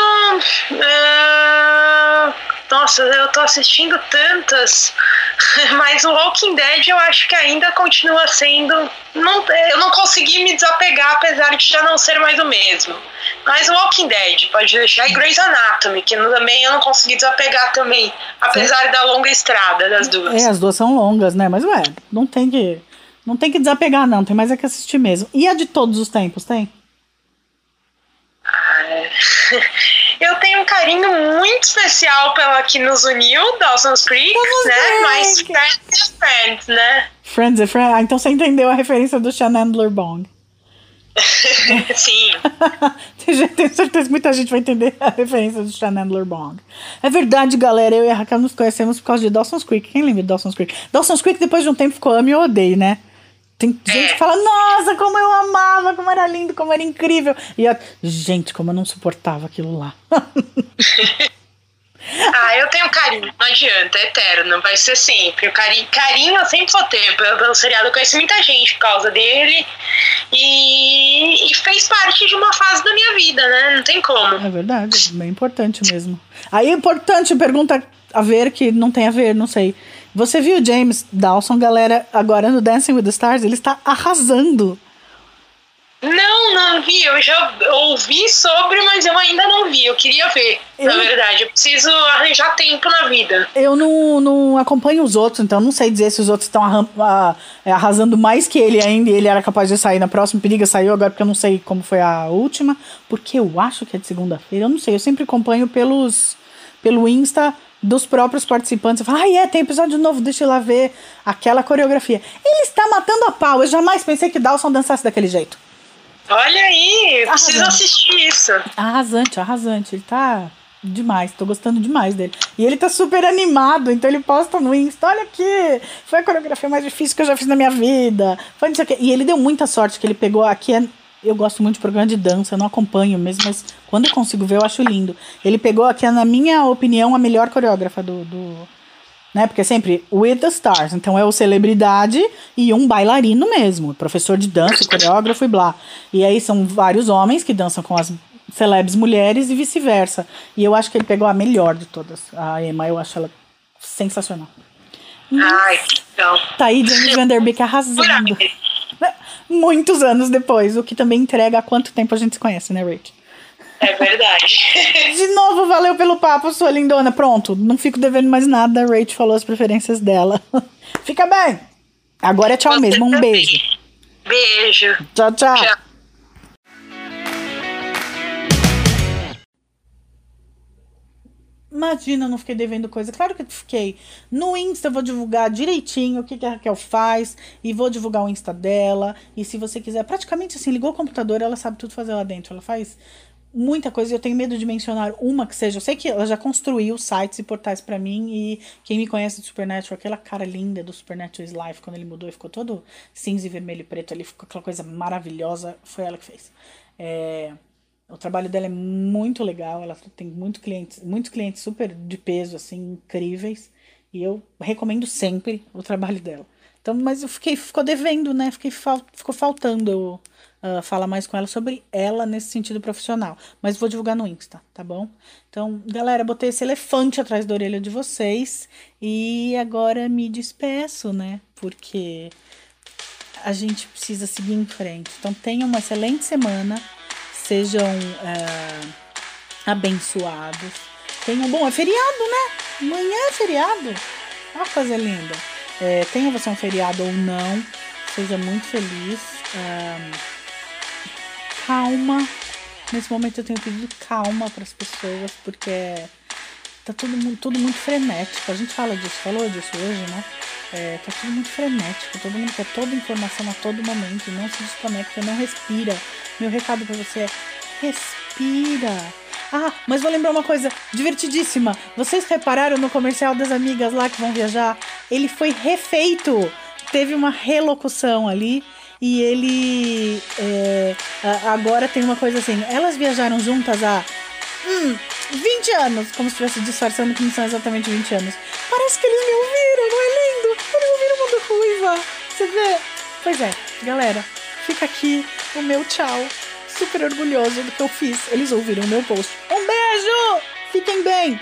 ah, nossa, eu tô assistindo tantas. Mas o Walking Dead eu acho que ainda continua sendo. Não, eu não consegui me desapegar, apesar de já não ser mais o mesmo. Mas o Walking Dead, pode deixar. E Grey's Anatomy, que também eu não consegui desapegar também. Apesar da longa estrada das duas. É, as duas são longas, né? Mas ué, não tem que. Não tem que desapegar, não. Tem mais é que assistir mesmo. E a de todos os tempos, tem? Eu tenho um carinho muito especial pela que nos uniu, Dawson's Creek, né? Creek. Mas Friends is Friends, né? Friends and Friends. Ah, então você entendeu a referência do Chandler Bong. Sim. Tenho certeza que muita gente vai entender a referência do Chandler Bong. É verdade, galera. Eu e a Raquel nos conhecemos por causa de Dawson's Creek. Quem lembra de Dawson's Creek? Dawson's Creek, depois de um tempo, ficou ame ou odeio, né? Tem gente que fala, nossa, como eu amava, como era lindo, como era incrível. E gente, como eu não suportava aquilo lá. Ah, eu tenho carinho, não adianta, é eterno, vai ser sempre. O carinho, carinho eu sempre vou ter pelo, seriado. Eu conheci muita gente por causa dele e, e fez parte de uma fase da minha vida, né? Não tem como. É verdade, é bem importante mesmo. Aí é importante, pergunta a ver que não tem a ver, não sei. Você viu o James Dawson, galera, agora no Dancing with the Stars? Ele está arrasando. Não, não vi. Eu já ouvi sobre, mas eu ainda não vi. Eu queria ver, na Eu- verdade. Eu preciso arranjar tempo na vida. Eu não, não acompanho os outros, então não sei dizer se os outros estão é, arrasando mais que ele ainda e ele era capaz de sair na próxima. Periga saiu agora porque eu não sei como foi a última, porque eu acho que é de segunda-feira. Eu não sei, eu sempre acompanho pelos pelo Insta dos próprios participantes. Eu falo, ah, é, tem episódio novo, deixa eu lá ver aquela coreografia. Ele está matando a pau. Eu jamais pensei que Dawson dançasse daquele jeito. Olha aí, eu preciso assistir isso. Arrasante, arrasante. Ele tá demais, tô gostando demais dele. E ele tá super animado, então ele posta no Insta, olha aqui, foi a coreografia mais difícil que eu já fiz na minha vida. Foi não sei o quê. E ele deu muita sorte que ele pegou aqui. é- Eu gosto muito de programa de dança, eu não acompanho mesmo, mas quando eu consigo ver, eu acho lindo. Ele pegou aqui, na minha opinião, a melhor coreógrafa do. do né? Porque é sempre with the stars. Então é o celebridade e um bailarino mesmo, professor de dança, coreógrafo e blá. E aí são vários homens que dançam com as celebres mulheres e vice-versa. E eu acho que ele pegou a melhor de todas. A Emma, eu acho ela sensacional. Ai, que legal. Tá aí James Van Der Beek arrasando. Muitos anos depois, o que também entrega há quanto tempo a gente se conhece, né, Rach? É verdade. De novo, valeu pelo papo, sua lindona. Pronto, não fico devendo mais nada. A Rach falou as preferências dela. Fica bem. Agora é tchau Você mesmo. Um também. beijo. Beijo. Tchau, tchau. Tchau. Imagina, eu não fiquei devendo coisa. Claro que fiquei. No Insta eu vou divulgar direitinho o que, que a Raquel faz. E vou divulgar o Insta dela. E se você quiser, praticamente assim, ligou o computador, ela sabe tudo fazer lá dentro. Ela faz muita coisa. e Eu tenho medo de mencionar uma que seja. Eu sei que ela já construiu sites e portais pra mim. E quem me conhece do Supernatural, aquela cara linda do Supernatural Life, quando ele mudou e ficou todo cinza e vermelho e preto ali, ficou aquela coisa maravilhosa. Foi ela que fez. É. O trabalho dela é muito legal, ela tem muito clientes, muitos clientes super de peso, assim, incríveis. E eu recomendo sempre o trabalho dela. Então, mas eu fiquei, ficou devendo, né? Fiquei fal, ficou faltando eu ah, falar mais com ela sobre ela nesse sentido profissional. Mas vou divulgar no Insta, tá bom? Então, galera, botei esse elefante atrás da orelha de vocês. E agora me despeço, né? Porque a gente precisa seguir em frente. Então tenham uma excelente semana, sejam é, abençoados. Tenham bom, é feriado, né? Amanhã é feriado. Olha que coisa linda. É, tenha você um feriado ou não, seja muito feliz. é, calma. Nesse momento eu tenho pedido calma para as pessoas, porque tá tudo, mu- tudo muito frenético. A gente fala disso, falou disso hoje, né? É, tá tudo muito frenético, todo mundo quer toda informação a todo momento, não se desconecta, não respira. Meu recado pra você é: respira. Ah, mas vou lembrar uma coisa divertidíssima. Vocês repararam no comercial das amigas lá que vão viajar? Ele foi refeito. Teve uma relocução ali. E ele é, agora tem uma coisa assim. Elas viajaram juntas há hum, 20 anos, como se estivesse disfarçando que não são exatamente 20 anos. Parece que eles me ouviram, não é lindo? Eles ouviram o mundo ruiva. Você vê? Pois é, galera, fica aqui o meu tchau. Super orgulhoso do que eu fiz. Eles ouviram o meu post. Um beijo! Fiquem bem!